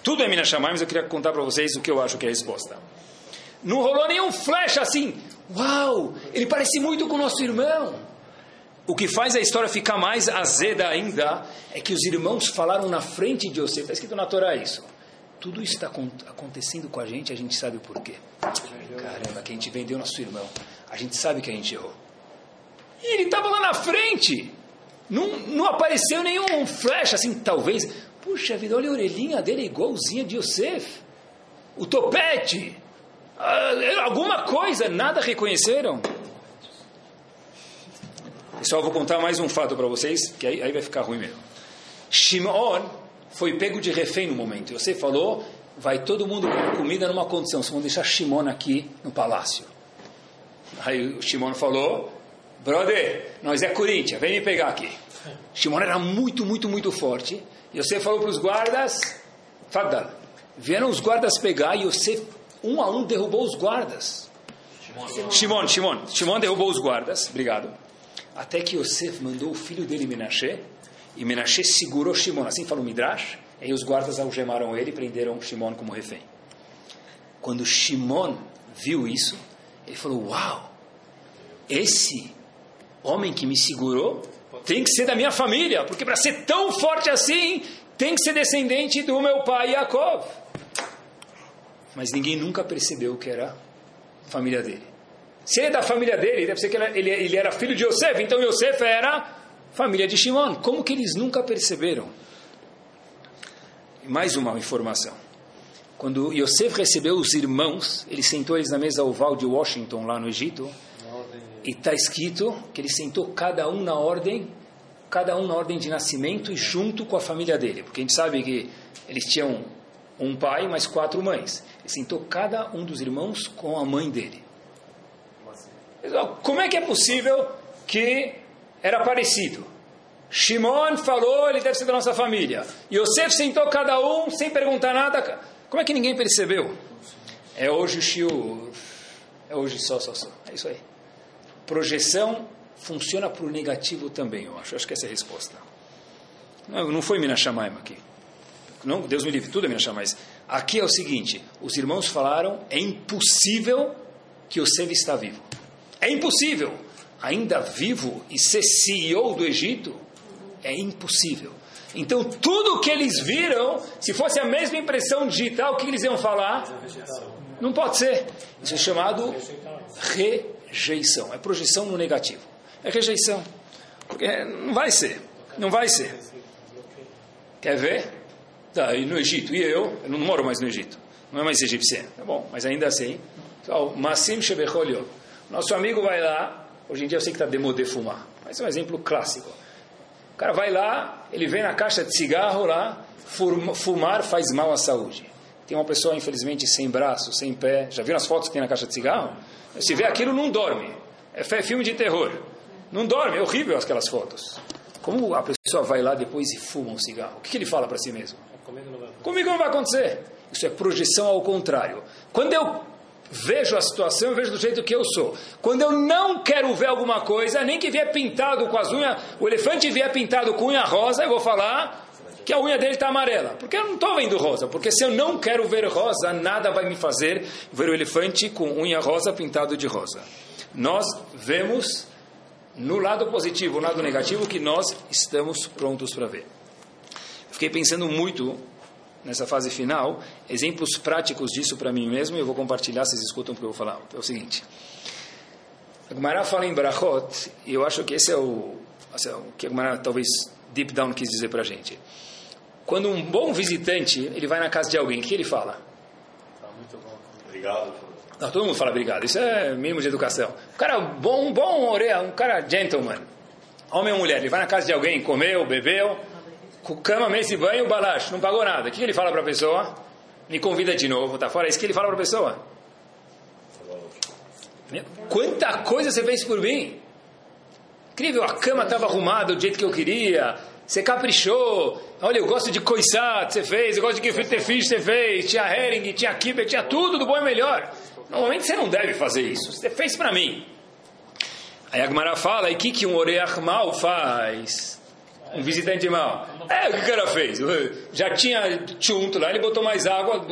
Tudo é Minashamayim, mas eu queria contar para vocês o que eu acho que é a resposta. Não rolou nenhum flash assim. Uau, ele parece muito com o nosso irmão. O que faz a história ficar mais azeda ainda é que os irmãos falaram na frente de Yosef. Está escrito na Torá isso. Tudo isso está acontecendo com a gente, a gente sabe o porquê. Caramba, que a gente vendeu nosso irmão. A gente sabe que a gente errou. E ele estava lá na frente. Não, não apareceu nenhum flash assim, talvez. Puxa vida, olha a orelhinha dele igualzinha de Yosef. O topete. Ah, alguma coisa, nada reconheceram. Pessoal, vou contar mais um fato para vocês, que aí, aí, vai ficar ruim mesmo. Shimon foi pego de refém no momento. Você falou, vai todo mundo com comida numa condição, vocês vão deixar Shimon aqui no palácio. Aí o Shimon falou, brother, nós é Corinthians, vem me pegar aqui. Shimon era muito, muito, muito forte. Você falou para os guardas, Fadal, vieram os guardas pegar e você, um a um, derrubou os guardas. Shimon, Shimon, Shimon derrubou os guardas, obrigado. Até que Yosef mandou o filho dele, Menashe, e Menashe segurou Shimon. Assim falou Midrash. E os guardas algemaram ele e prenderam Shimon como refém. Quando Shimon viu isso, ele falou: Uau, esse homem que me segurou tem que ser da minha família, porque para ser tão forte assim, tem que ser descendente do meu pai Yaakov. Mas ninguém nunca percebeu que era família dele. Se ele é da família dele, deve ser que ele, ele era filho de Yosef, então Yosef era família de Shimon. Como que eles nunca perceberam? Mais uma informação. Quando Yosef recebeu os irmãos, ele sentou eles na mesa oval de Washington, lá no Egito, e está escrito que ele sentou cada um na ordem, cada um na ordem de nascimento e junto com a família dele, porque a gente sabe que eles tinham um pai, mais quatro mães. Ele sentou cada um dos irmãos com a mãe dele. Como é que é possível que era parecido? Shimon falou, ele deve ser da nossa família. Yosef sentou cada um sem perguntar nada. Como é que ninguém percebeu? É hoje o Shiu. É hoje só, só, só. É isso aí. Projeção funciona para o negativo também, eu acho. Acho que essa é a resposta. Não, não foi Minashamaim aqui. Não, Deus me livre, tudo é Minashamaim. Aqui é o seguinte: os irmãos falaram, é impossível que Yosef está vivo. É impossível. Ainda vivo e ser CEO do Egito é impossível. Então, tudo o que eles viram, se fosse a mesma impressão digital, o que eles iam falar? Não pode ser. Isso é chamado rejeição. É projeção no negativo. É rejeição. Porque não vai ser. Não vai ser. Quer ver? Tá, e no Egito. E eu? Eu não moro mais no Egito. Não é mais egípcio. Tá bom, mas ainda assim. Massim Shebecholio. Nosso amigo vai lá, hoje em dia eu sei que está demodé fumar, mas é um exemplo clássico. O cara vai lá, ele vem na caixa de cigarro lá, fumar faz mal à saúde. Tem uma pessoa, infelizmente, sem braço, sem pé. Já viram as fotos que tem na caixa de cigarro? Se vê aquilo, não dorme. É filme de terror. Não dorme, é horrível aquelas fotos. Como a pessoa vai lá depois e fuma um cigarro? O que, que ele fala para si mesmo? Comigo não vai acontecer. Isso é projeção ao contrário. Quando eu vejo a situação, eu vejo do jeito que eu sou. Quando eu não quero ver alguma coisa, nem que vier pintado com as unhas, o elefante vier pintado com unha rosa, eu vou falar que a unha dele está amarela. Porque eu não estou vendo rosa. Porque se eu não quero ver rosa, nada vai me fazer ver o elefante com unha rosa pintado de rosa. Nós vemos no lado positivo, no lado negativo, que nós estamos prontos para ver. Fiquei pensando muito nessa fase final, exemplos práticos disso para mim mesmo, e eu vou compartilhar, vocês escutam o que eu vou falar. É o seguinte, a Gemara fala em Brachot, e eu acho que esse é o, é o que a Gemara talvez deep down quis dizer para a gente. Quando um bom visitante, ele vai na casa de alguém, o que ele fala? Tá muito bom. Obrigado. Não, todo mundo fala obrigado, isso é mínimo de educação. Um cara bom, um bom orelha, um cara gentleman, homem ou mulher, ele vai na casa de alguém, comeu, bebeu, cama, mesa e banho, balacho, não pagou nada. O que ele fala para a pessoa? Me convida de novo, tá fora? É isso que ele fala para a pessoa. Quanta coisa você fez por mim? Incrível, a cama estava arrumada do jeito que eu queria, você caprichou. Olha, eu gosto de coisat, você fez, eu gosto de gefilte fish, você fez, tinha herring, tinha kibbeh, tinha tudo do bom e melhor. Normalmente você não deve fazer isso, você fez para mim. Aí a Gemara fala, e o que, que um oreach mal faz? Um visitante mal. É, o que o cara fez? Já tinha chunto lá, ele botou mais água,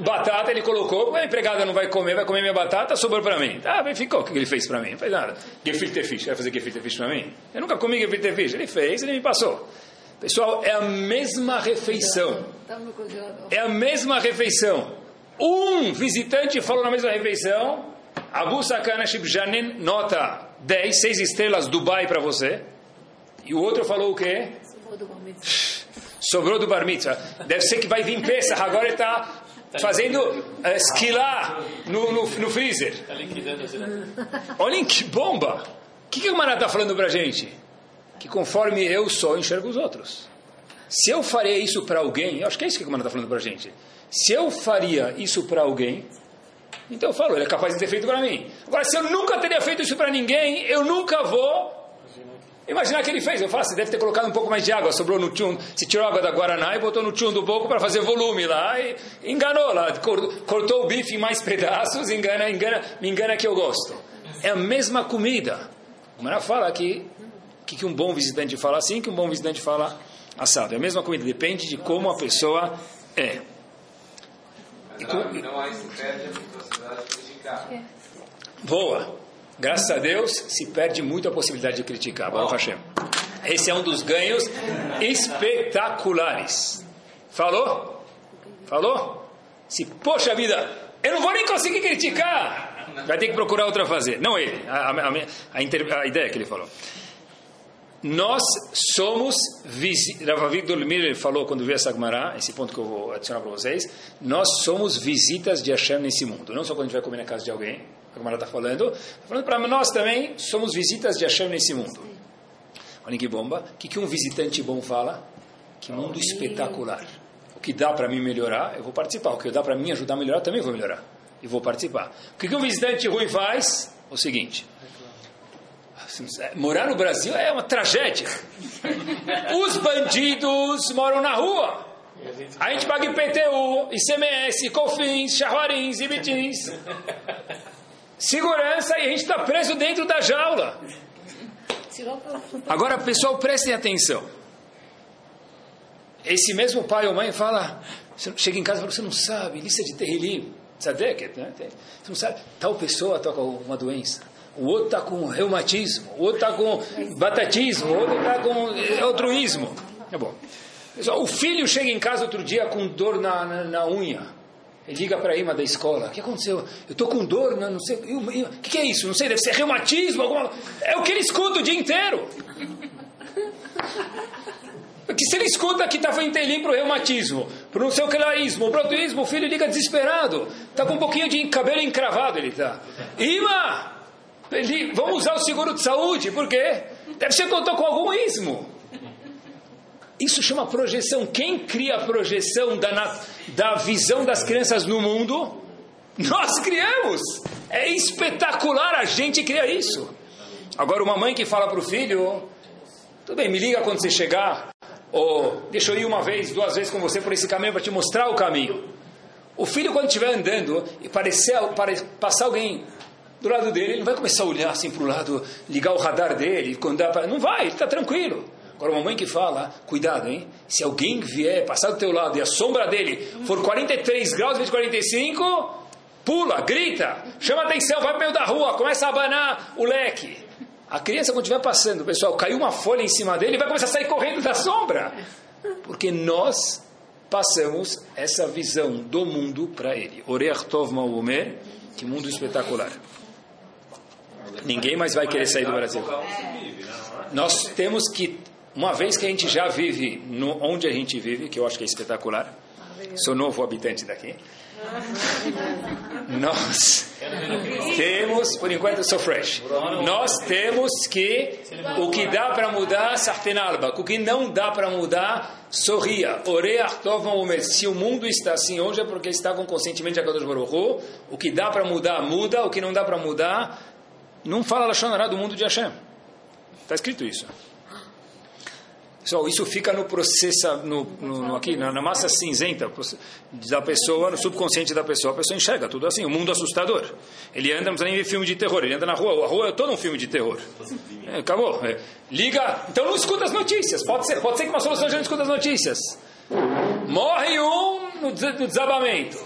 batata ele colocou, a empregada não vai comer, vai comer minha batata, sobrou para mim. Ah, ficou, o que ele fez para mim? Não fez nada. Gefilte fish, vai fazer gefilte fish para mim? Eu nunca comi gefilte fish, ele fez, ele me passou. Pessoal, é a mesma refeição. É a mesma refeição. Um visitante falou na mesma refeição, Abu Sakana Shibjanin, nota 10, 6 estrelas, Dubai para você. E o outro falou o quê? Sobrou do bar mitzvah. (sighs) Deve ser que vai vir Pesach. Agora ele está fazendo uh, esquilar no, no, no freezer. (laughs) Olhem que bomba! O que, que o Mará está falando para a gente? Que conforme eu sou, enxergo os outros. Se eu faria isso para alguém, eu acho que é isso que o Mará está falando para a gente. Se eu faria isso para alguém, então eu falo, ele é capaz de ter feito para mim. Agora, se eu nunca teria feito isso para ninguém, eu nunca vou Imaginar que ele fez. Eu falo, você deve ter colocado um pouco mais de água, sobrou no tchum. Se tirou água da Guaraná e botou no tchum do boco para fazer volume lá. E enganou lá. Cortou o bife em mais (laughs) pedaços. Engana, engana, me engana que eu gosto. É a mesma comida. O Mará fala que, que um bom visitante fala assim, que um bom visitante fala assado. É a mesma comida. Depende de como a pessoa é. Não há isso perde a possibilidade de. Boa. Graças a Deus, se perde muito a possibilidade de criticar. Baruch Hashem. Esse é um dos ganhos espetaculares. Falou? Falou? Se, poxa vida, eu não vou nem conseguir criticar. Vai ter que procurar outra fazer. Não ele, a, a, a, inter, a ideia que ele falou. Nós somos, Rav Victor Miller falou quando viu essa Gemara, esse ponto que eu vou adicionar para vocês, nós somos visitas de Hashem nesse mundo. Não só quando a gente vai comer na casa de alguém, a Gemara está falando, está falando para nós também, somos visitas de Hashem nesse mundo. Olha que bomba. O que, que um visitante bom fala? Que mundo espetacular. O que dá para mim melhorar, eu vou participar. O que dá para mim ajudar a melhorar, também vou melhorar. E vou participar. O que, que um visitante ruim faz? O seguinte. Morar no Brasil é uma tragédia. Os bandidos moram na rua. A gente paga IPTU, ICMS, COFINS, Charruarins, Ibitins segurança e a gente está preso dentro da jaula. Agora, pessoal, prestem atenção. Esse mesmo pai ou mãe fala, chega em casa e fala, você não sabe, lista de terrilim, tzadeket, né? Você não sabe, tal pessoa está com uma doença, o outro está com reumatismo, o outro está com batatismo, o outro está com eh, altruísmo. É bom. Pessoal, o filho chega em casa outro dia com dor na, na, na unha. Ele liga para a irmã da escola: O que aconteceu? Eu estou com dor, não, não sei. O que, que, é isso? Não sei, deve ser reumatismo. Alguma... É o que ele escuta o dia inteiro. Porque se ele escuta que está intelim para o reumatismo, para o seu clarismo, para o tuísmo, o filho liga desesperado. Está com um pouquinho de cabelo encravado, ele está. Ima! Vamos usar o seguro de saúde, por quê? Deve ser que eu estou com algum ismo. Isso chama projeção. Quem cria a projeção da, da visão das crianças no mundo? Nós criamos. É espetacular a gente criar isso. Agora, uma mãe que fala para o filho: tudo bem, me liga quando você chegar. Ou deixa eu ir uma vez, duas vezes com você por esse caminho para te mostrar o caminho. O filho, quando estiver andando e parecer, passar alguém do lado dele, ele não vai começar a olhar assim para o lado, ligar o radar dele, quando dá pra... não vai, ele está tranquilo. Agora, uma mãe que fala, cuidado, hein? Se alguém vier passar do teu lado e a sombra dele for 43 graus em vez de 45, pula, grita, chama atenção, vai para meio da rua, começa a abanar o leque. A criança, quando estiver passando, pessoal, caiu uma folha em cima dele, vai começar a sair correndo da sombra. Porque nós passamos essa visão do mundo para ele. Oreach Tov que mundo espetacular. Ninguém mais vai querer sair do Brasil. Nós temos que, uma vez que a gente já vive no, onde a gente vive, que eu acho que é espetacular, sou novo habitante daqui, (laughs) nós temos, por enquanto eu sou fresh, nós temos que, o que dá para mudar, sartenalba, o que não dá para mudar, sorria. Se o mundo está assim hoje é porque está com consentimento de Akadosh Baruch o que dá para mudar, muda, o que não dá para mudar, não fala Lashonará do mundo de Hashem. Está escrito isso. Pessoal, isso fica no processo, no, no, no aqui, na, na, massa cinzenta da pessoa, no subconsciente da pessoa. A pessoa enxerga tudo assim, o um mundo assustador. Ele anda, não precisa nem ver filme de terror, ele anda na rua, a rua é todo um filme de terror. É, acabou. É. Liga, então não escuta as notícias. Pode ser, pode ser que uma solução a gente escuta as notícias. Morre um no, desabamento.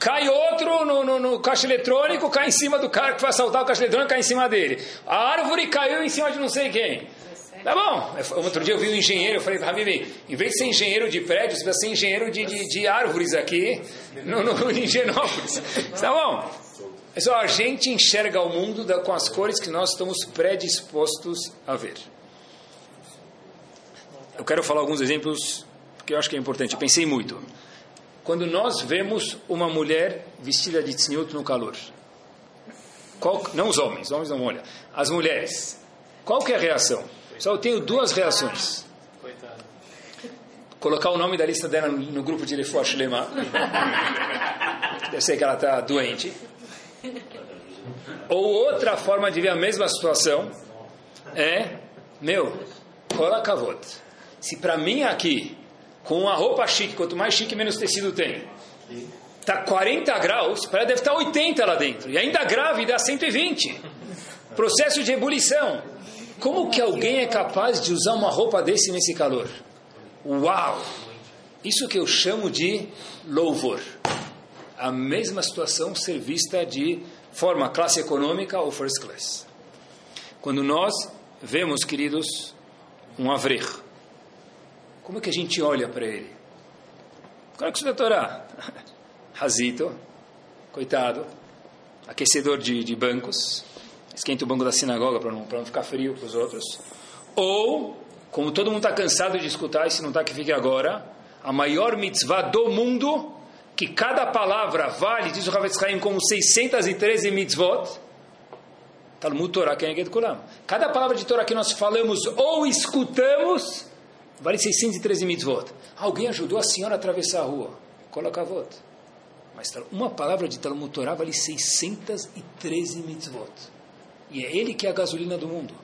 Cai outro no, no, no, caixa eletrônico, cai em cima do cara que foi assaltar o caixa eletrônico, cai em cima dele. A árvore caiu em cima de não sei quem. Tá bom. Outro dia eu vi um engenheiro, eu falei, Habib, em vez de ser engenheiro de prédios, você vai ser engenheiro de, de, de árvores aqui, no, no, em Genópolis. (laughs) Tá bom. É só a gente enxerga o mundo da, com as cores que nós estamos predispostos a ver. Eu quero falar alguns exemplos que eu acho que é importante. Eu pensei muito. Quando nós vemos uma mulher vestida de tzniut no calor, qual, não os homens, os homens não olham, as mulheres, qual que é a reação? Só eu tenho duas reações. Colocar o nome da lista dela no, grupo de Refuah Shlema. Deve ser que ela está doente. Ou outra forma de ver a mesma situação é, meu, cola kavod. Se para mim aqui, com a roupa chique, quanto mais chique, menos tecido tem, tá 40 graus, para ela deve estar tá 80 lá dentro. E ainda grávida, 120. Processo de ebulição. Como que alguém é capaz de usar uma roupa desse nesse calor? Uau! Isso que eu chamo de louvor. A mesma situação ser vista de forma classe econômica ou first class. Quando nós vemos, queridos, um avrer, como é que a gente olha para ele? Como é que você Torá? Razito, coitado, aquecedor de, de bancos, esquenta o banco da sinagoga para não, não ficar frio para os outros. Ou, como todo mundo está cansado de escutar, e se não está que fique agora, a maior mitzvah do mundo, que cada palavra vale, diz o Havetz Haim, como 613 mitzvot, Talmud Torah Keneged Kulam. Cada palavra de Torah que nós falamos ou escutamos, vale 613 mitzvot. Alguém ajudou a senhora a atravessar a rua. Coloca a voto. Mas uma palavra de Talmud Torah vale 613 mitzvot. E é ele que é a gasolina do mundo.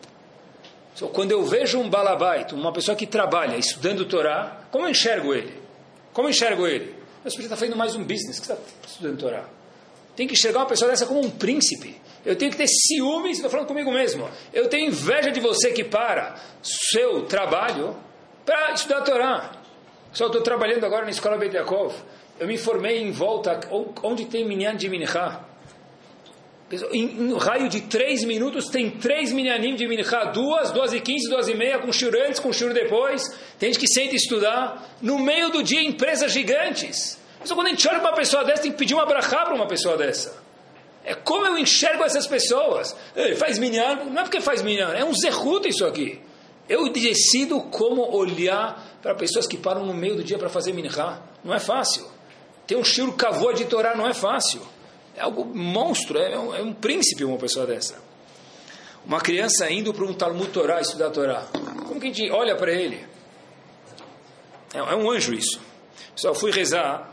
Quando eu vejo um balabait, uma pessoa que trabalha estudando Torá, como eu enxergo ele? Como eu enxergo ele? Mas você está fazendo mais um business que está estudando Torá. Tem que enxergar uma pessoa dessa como um príncipe. Eu tenho que ter ciúmes, estou falando comigo mesmo. Eu tenho inveja de você que para seu trabalho para estudar Torá. Só estou trabalhando agora na escola Beit Yaakov. Eu me formei em volta, onde tem Minyan de Minchá. Em um raio de três minutos tem três minyanim de minchá, duas, duas e quinze, duas e meia, com shur antes, com shur depois. Tem gente que senta estudar. No meio do dia, empresas gigantes. Mas quando a gente olha para uma pessoa dessa, tem que pedir uma brachá para uma pessoa dessa. É como eu enxergo essas pessoas. Ele faz minyan, não é porque faz minyan, é um zerruto isso aqui. Eu decido como olhar para pessoas que param no meio do dia para fazer minhá. Não é fácil. Ter um shur kavô de Torá não é fácil. É algo monstro, é um, é um príncipe uma pessoa dessa. Uma criança indo para um Talmud Torá estudar Torá. Como que a gente olha para ele? É, é um anjo isso. Pessoal, fui rezar.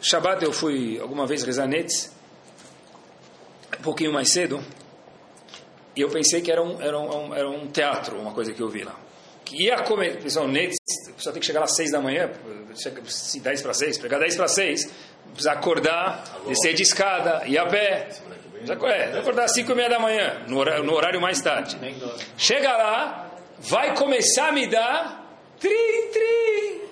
Shabbat eu fui alguma vez rezar Netz, um pouquinho mais cedo, e eu pensei que era um, era um, era um teatro, uma coisa que eu vi lá. Que ia comer, pessoal, Netz, só tem que chegar às seis da manhã, dez para seis, pegar dez para seis, precisa acordar, descer de escada, ir a pé. Já é, acordar às cinco e meia da manhã, no horário, no horário mais tarde. Chega lá, vai começar a me dar tri, tri.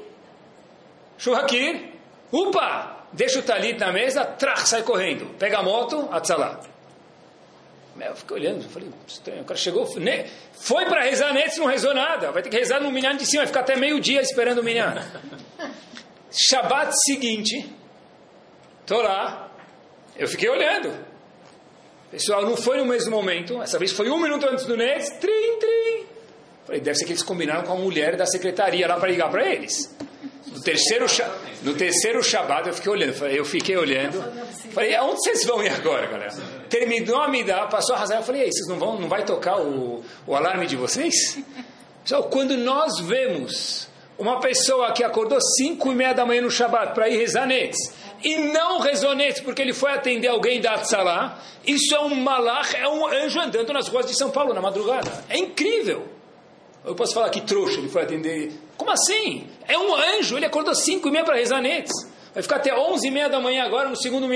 Churraquir, upa, deixa o talit na mesa, trach, sai correndo. Pega a moto, atzalá. Eu fiquei olhando, falei, estranho. O cara chegou, foi para rezar netes, não rezou nada. Vai ter que rezar no minyan de cima, vai ficar até meio-dia esperando o minyan. (laughs) Shabat seguinte, tô lá, eu fiquei olhando. Pessoal, não foi no mesmo momento, essa vez foi um minuto antes do Nets, trim, trim. Falei, deve ser que eles combinaram com a mulher da secretaria lá para ligar para eles. No terceiro, no terceiro Shabbat eu fiquei olhando, eu fiquei olhando, falei, aonde vocês vão ir agora, galera? Terminou a dar, passou a razão, eu falei, vocês não vão, não vai tocar o, o alarme de vocês? Pessoal, quando nós vemos uma pessoa que acordou cinco e meia da manhã no Shabbat para ir rezar netes, e não resonete porque ele foi atender alguém da Atzalá, isso é um malach, é um anjo andando nas ruas de São Paulo na madrugada. É incrível. Eu posso falar que trouxa, ele foi atender. Como assim? É um anjo, ele acordou 5 e meia para rezar netes. Vai ficar até 11 e meia da manhã agora no segundo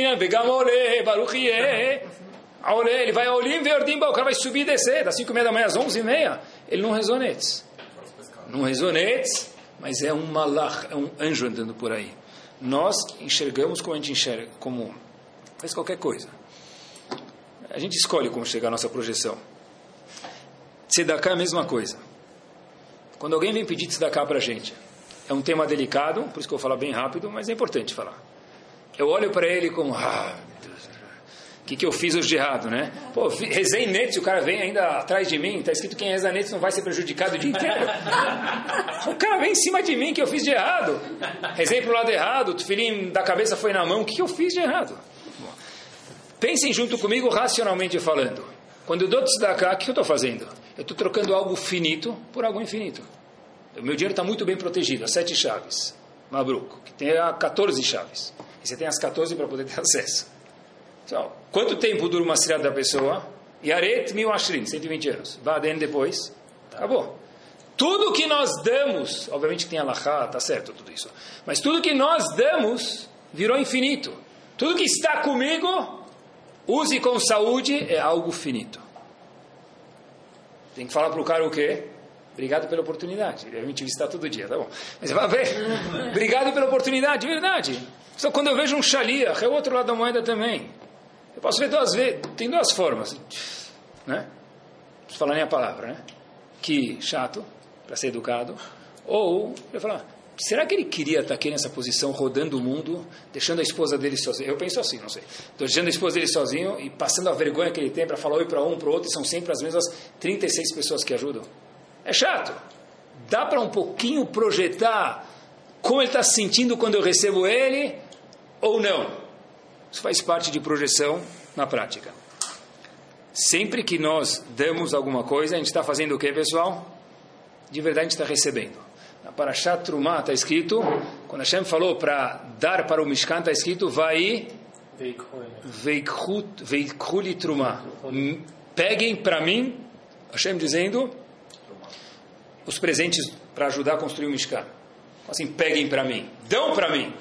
Aole, ele vai a Olim, Verdimba, o cara vai subir e descer, das 5 e meia da manhã às 11 e meia. Ele não rezou netes. Não rezou netes, mas é um malach, é um anjo andando por aí nós enxergamos como a gente enxerga, como faz qualquer coisa. A gente escolhe como chegar à nossa projeção. Tzedakah é a mesma coisa. Quando alguém vem pedir tzedakah para a gente, é um tema delicado, por isso que eu vou falar bem rápido, mas é importante falar. Eu olho para ele como, ah, o que, que eu fiz hoje de errado, né? Pô, rezei netes, o cara vem ainda atrás de mim, está escrito quem reza netes não vai ser prejudicado o dia inteiro. (laughs) o cara vem em cima de mim, que eu fiz de errado. Rezei para o lado errado, o tefilim da cabeça foi na mão, o que, que eu fiz de errado? Pensem junto comigo, racionalmente falando. Quando eu dou tzedakah, o que eu estou fazendo? Eu estou trocando algo finito por algo infinito. O meu dinheiro está muito bem protegido, as sete chaves. Mabruk, que tem 14 chaves. E você tem as 14 para poder ter (laughs) acesso. Então, quanto tempo dura uma cidade da pessoa? Yaret mil ashrim, 120 anos. Vaden depois, acabou. Tudo que nós damos, obviamente tem alahá, tá certo tudo isso, mas tudo que nós damos virou infinito. Tudo que está comigo, use com saúde, é algo finito. Tem que falar para o cara o quê? Obrigado pela oportunidade. Ele vai me visitar todo dia, tá bom. Mas vai ver. (laughs) Obrigado pela oportunidade, de verdade. Só quando eu vejo um shalia, é o outro lado da moeda também. Eu posso ver duas vezes, tem duas formas, né? Não preciso falar nem a palavra, né? Que chato, para ser educado. Ou, eu falar, será que ele queria estar aqui nessa posição, rodando o mundo, deixando a esposa dele sozinho? Eu penso assim, não sei. Estou deixando a esposa dele sozinho e passando a vergonha que ele tem para falar oi para um, para outro, e são sempre as mesmas 36 pessoas que ajudam. É chato. Dá para um pouquinho projetar como ele está se sentindo quando eu recebo ele, ou não? Isso faz parte de projeção na prática. Sempre que nós damos alguma coisa, a gente está fazendo o que, pessoal? De verdade, a gente está recebendo. Na Parashat Trumah está escrito, quando Hashem falou para dar para o Mishkan, está escrito, vai veikhuli Trumah. Peguem para mim, Hashem dizendo, os presentes para ajudar a construir o Mishkan. Assim, peguem para mim, dão para mim.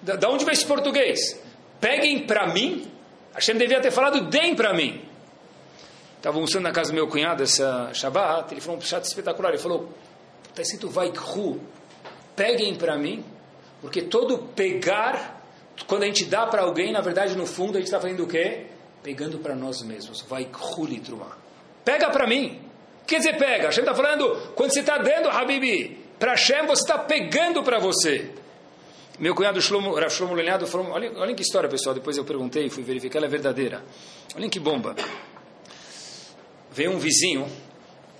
Da, da onde vem esse português? peguem para mim. Hashem devia ter falado, deem para mim. Estava almoçando na casa do meu cunhado essa Shabbat, ele falou um chato espetacular, ele falou, está escrito Vaikru, peguem para mim, porque todo pegar, quando a gente dá para alguém, na verdade, no fundo, a gente está fazendo o quê? Pegando para nós mesmos, Vaikru litruma. Pega para mim. Quer dizer, pega. Hashem está falando, quando você está dando, Habibi, para Hashem, você está pegando para você. Meu cunhado Shlomo, Shlomo Lenhado falou, olha, olha que história, pessoal, depois eu perguntei, fui verificar, ela é verdadeira. Olha que bomba. Veio um vizinho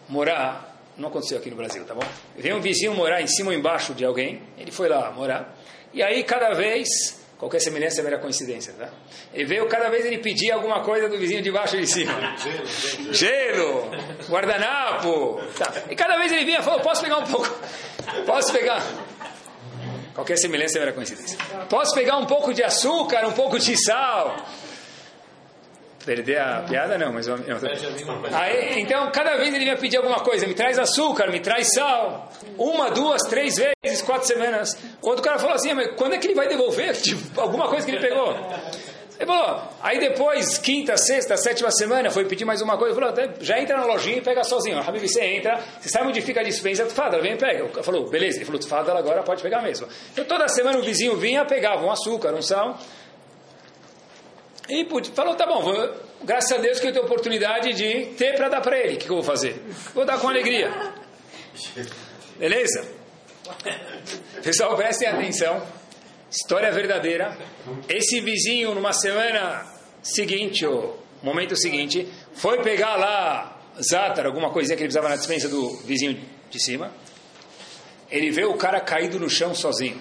morar, não aconteceu aqui no Brasil, tá bom? Veio um vizinho morar em cima ou embaixo de alguém, ele foi lá morar, e aí cada vez Qualquer semelhança é mera coincidência, tá? Ele veio, cada vez ele pedia alguma coisa do vizinho de baixo e de cima. (laughs) Gelo, gelo guardanapo. Tá. E cada vez ele vinha e falou, posso pegar um pouco? Posso pegar? Qualquer semelhança é mera coincidência. Posso pegar um pouco de açúcar, um pouco de sal? Perder a piada não, mas eu, aí, então cada vez ele vinha pedir alguma coisa, me traz açúcar, me traz sal, uma, duas, três vezes, quatro semanas. Quando o cara falou assim, mas quando é que ele vai devolver (laughs) tipo, alguma coisa que ele pegou? Ele falou, aí depois, quinta, sexta, sétima semana, foi pedir mais uma coisa, falou, já entra na lojinha e pega sozinho. Habib, você entra, você sabe onde fica a dispensa, tu fala, vem e pega. Ele falou, beleza, ele falou, tu fala, agora pode pegar mesmo. Então toda semana o vizinho vinha, pegava um açúcar, um sal, e falou, tá bom, vou, graças a Deus que eu tenho oportunidade de ter para dar para ele. O que, que eu vou fazer? Vou dar com alegria. Beleza? Pessoal, prestem atenção. História verdadeira. Esse vizinho, numa semana seguinte, ou momento seguinte, foi pegar lá Zatar, alguma coisinha que ele precisava na dispensa do vizinho de cima. Ele vê o cara caído no chão sozinho.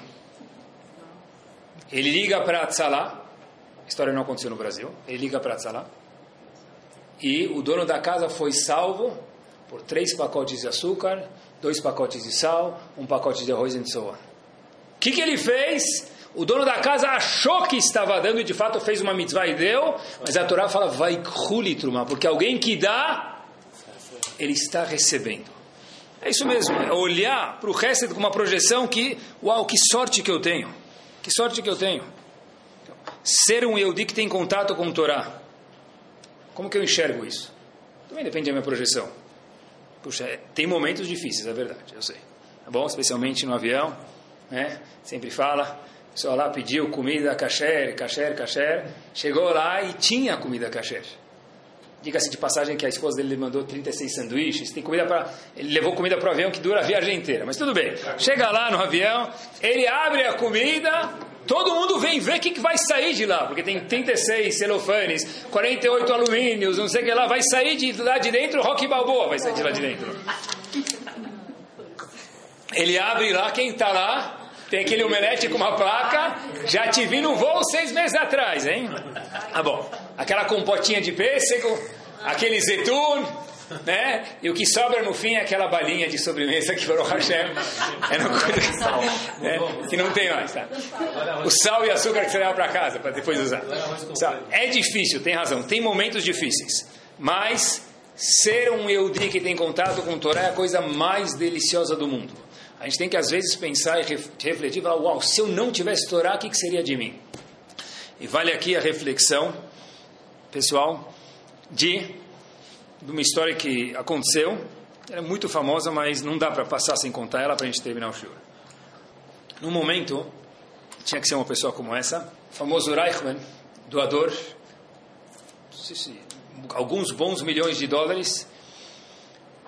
Ele liga para Tzalá, história não aconteceu no Brasil. Ele liga para Tzalá. E o dono da casa foi salvo por três pacotes de açúcar, dois pacotes de sal, um pacote de arroz e so on. O que, que ele fez? O dono da casa achou que estava dando e de fato fez uma mitzvah e deu, mas a Torá fala vai truma, porque alguém que dá, ele está recebendo. É isso mesmo, é olhar para o resto com uma projeção que, uau, que sorte que eu tenho, que sorte que eu tenho ser um Yehudi que tem contato com o Torá. Como que eu enxergo isso? Também depende da minha projeção. Puxa, é, tem momentos difíceis, é verdade, eu sei. Tá bom? Especialmente no avião, né? Sempre fala, o pessoal lá pediu comida kasher, kasher, kasher. Chegou lá e tinha comida kasher. Diga-se de passagem que a esposa dele mandou 36 sanduíches, tem comida para. Ele levou comida para o avião que dura a viagem inteira. Mas tudo bem. Chega lá no avião, ele abre a comida, Todo mundo vem ver o que, que vai sair de lá, porque tem 36 celofanes, 48 alumínios, não sei o que lá, vai sair de lá de dentro, Rock Balboa vai sair de lá de dentro. Ele abre lá, quem está lá, tem aquele omelete com uma placa, já te vi no voo seis meses atrás, hein? Ah, bom, aquela compotinha de pêssego, aquele zetun, né? E o que sobra no fim é aquela balinha de sobremesa que o Hashem é uma coisa né? que não tem mais, tá? O sal e açúcar que você leva para casa para depois usar. É difícil, tem razão, tem momentos difíceis, mas ser um Yehudi que tem contato com o Torá é a coisa mais deliciosa do mundo. A gente tem que às vezes pensar e refletir, falar, uau, se eu não tivesse Torá, o que seria de mim? E vale aqui a reflexão, pessoal, de de uma história que aconteceu. Ela é muito famosa, mas não dá para passar sem contar ela para a gente terminar o show. No momento, tinha que ser uma pessoa como essa, famoso Reichmann, doador, alguns bons milhões de dólares,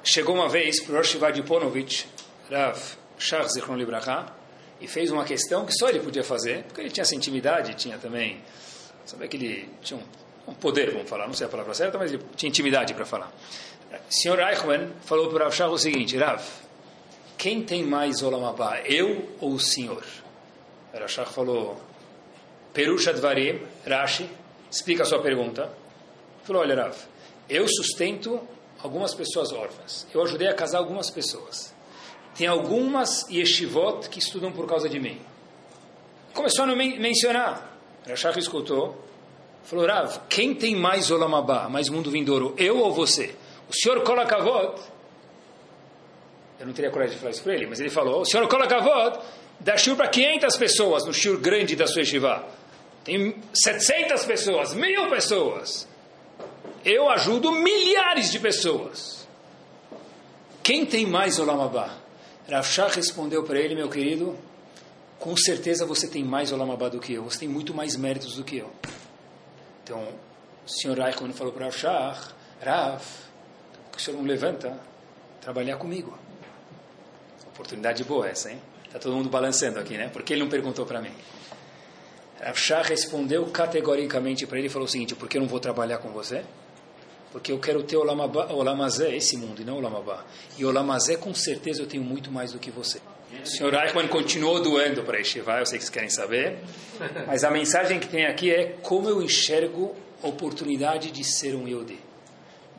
chegou uma vez para o Rosh Vadiponovich, Rav Shach Zichron Libraha, e fez uma questão que só ele podia fazer, porque ele tinha essa intimidade, tinha também, sabe que ele tinha um um poder, vamos falar, não sei a palavra certa, mas tinha intimidade para falar. O senhor Eichmann falou para Rav o seguinte, Rav, quem tem mais Olamabá, eu ou o senhor? Rav falou, Perusha Dvarim, Rashi, explica a sua pergunta. Falou, olha Rav, eu sustento algumas pessoas órfãs, eu ajudei a casar algumas pessoas. Tem algumas yeshivot que estudam por causa de mim. Começou a men mencionar. Rashach escutou, Falou, Rav, quem tem mais Olamabá, mais mundo vindouro, eu ou você? O senhor Kolakavod, eu não teria coragem de falar isso para ele, mas ele falou, o senhor Kolakavod dá shur para 500 pessoas no shur grande da sua yeshiva. Tem 700 pessoas, mil pessoas. Eu ajudo milhares de pessoas. Quem tem mais Olamabá? Rav Shah respondeu para ele, meu querido, com certeza você tem mais Olamabá do que eu, você tem muito mais méritos do que eu. Então, o senhor Eichmann falou para o Shach, Rav, que o senhor não levanta trabalhar comigo. Oportunidade boa essa, hein? Está todo mundo balançando aqui, né? Por que ele não perguntou para mim? Rav Shah respondeu categoricamente para ele e falou o seguinte, por que eu não vou trabalhar com você? Porque eu quero ter o Lamazé, esse mundo, e não o Lamabá. E o Lamazé, com certeza, eu tenho muito mais do que você. O senhor Eichmann continuou doando para Yeshiva, eu sei que vocês querem saber. (laughs) Mas a mensagem que tem aqui é como eu enxergo a oportunidade de ser um Yehudi.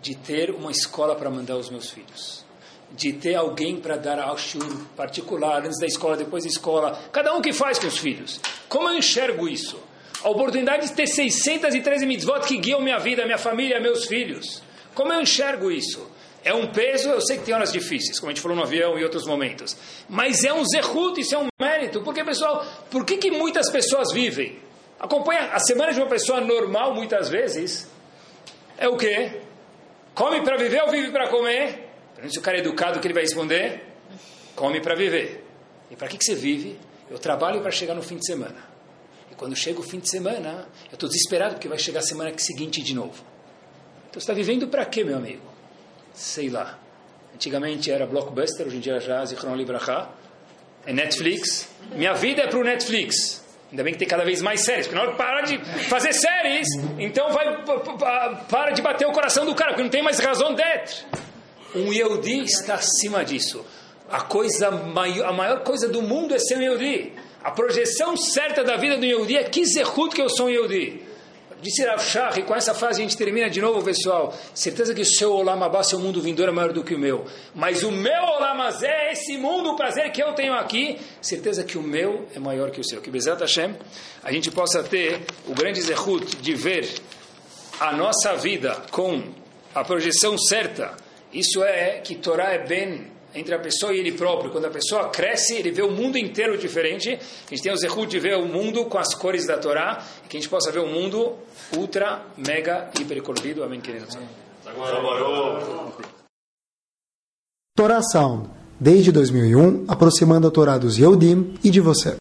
De ter uma escola para mandar os meus filhos. De ter alguém para dar ao shur particular, antes da escola, depois da escola. Cada um que faz com os filhos. Como eu enxergo isso? A oportunidade de ter 613 mitzvot que guiam minha vida, minha família, meus filhos. Como eu enxergo isso? É um peso, eu sei que tem horas difíceis, como a gente falou no avião e outros momentos. Mas é um zerruto, isso é um mérito. Porque, pessoal, por que, que muitas pessoas vivem? Acompanha a semana de uma pessoa normal, muitas vezes, é o quê? Come para viver ou vive para comer? Se o cara é educado, que ele vai responder? Come para viver. E para que, que você vive? Eu trabalho para chegar no fim de semana. E quando chega o fim de semana, eu estou desesperado porque vai chegar a semana seguinte de novo. Então você está vivendo para quê, meu amigo? Sei lá. Antigamente era Blockbuster, hoje em dia já Zichron Libraha. É Netflix. Minha vida é para o Netflix. Ainda bem que tem cada vez mais séries, porque na hora que para de fazer séries, então vai para de bater o coração do cara, porque não tem mais razão d'être. Um Yehudi está acima disso. A, coisa maior, a maior coisa do mundo é ser um Yehudi. A projeção certa da vida do Yehudi é que zehut que eu sou um Yehudi. Disse Rav Shach, e com essa frase a gente termina de novo, pessoal. Certeza que o seu Olam Abba, seu mundo vindouro é maior do que o meu. Mas o meu Olam é esse mundo, o prazer que eu tenho aqui, certeza que o meu é maior que o seu. Que Bezat Hashem, a gente possa ter o grande zehut de ver a nossa vida com a projeção certa. Isso é que Torá é bem entre a pessoa e ele próprio. Quando a pessoa cresce, ele vê o mundo inteiro diferente. A gente tem o zehut de ver o mundo com as cores da Torá, e que a gente possa ver o mundo ultra, mega, hiper colorido. Amém, querido. Torá Sound, desde 2001, aproximando a Torá dos Yehudim e de você.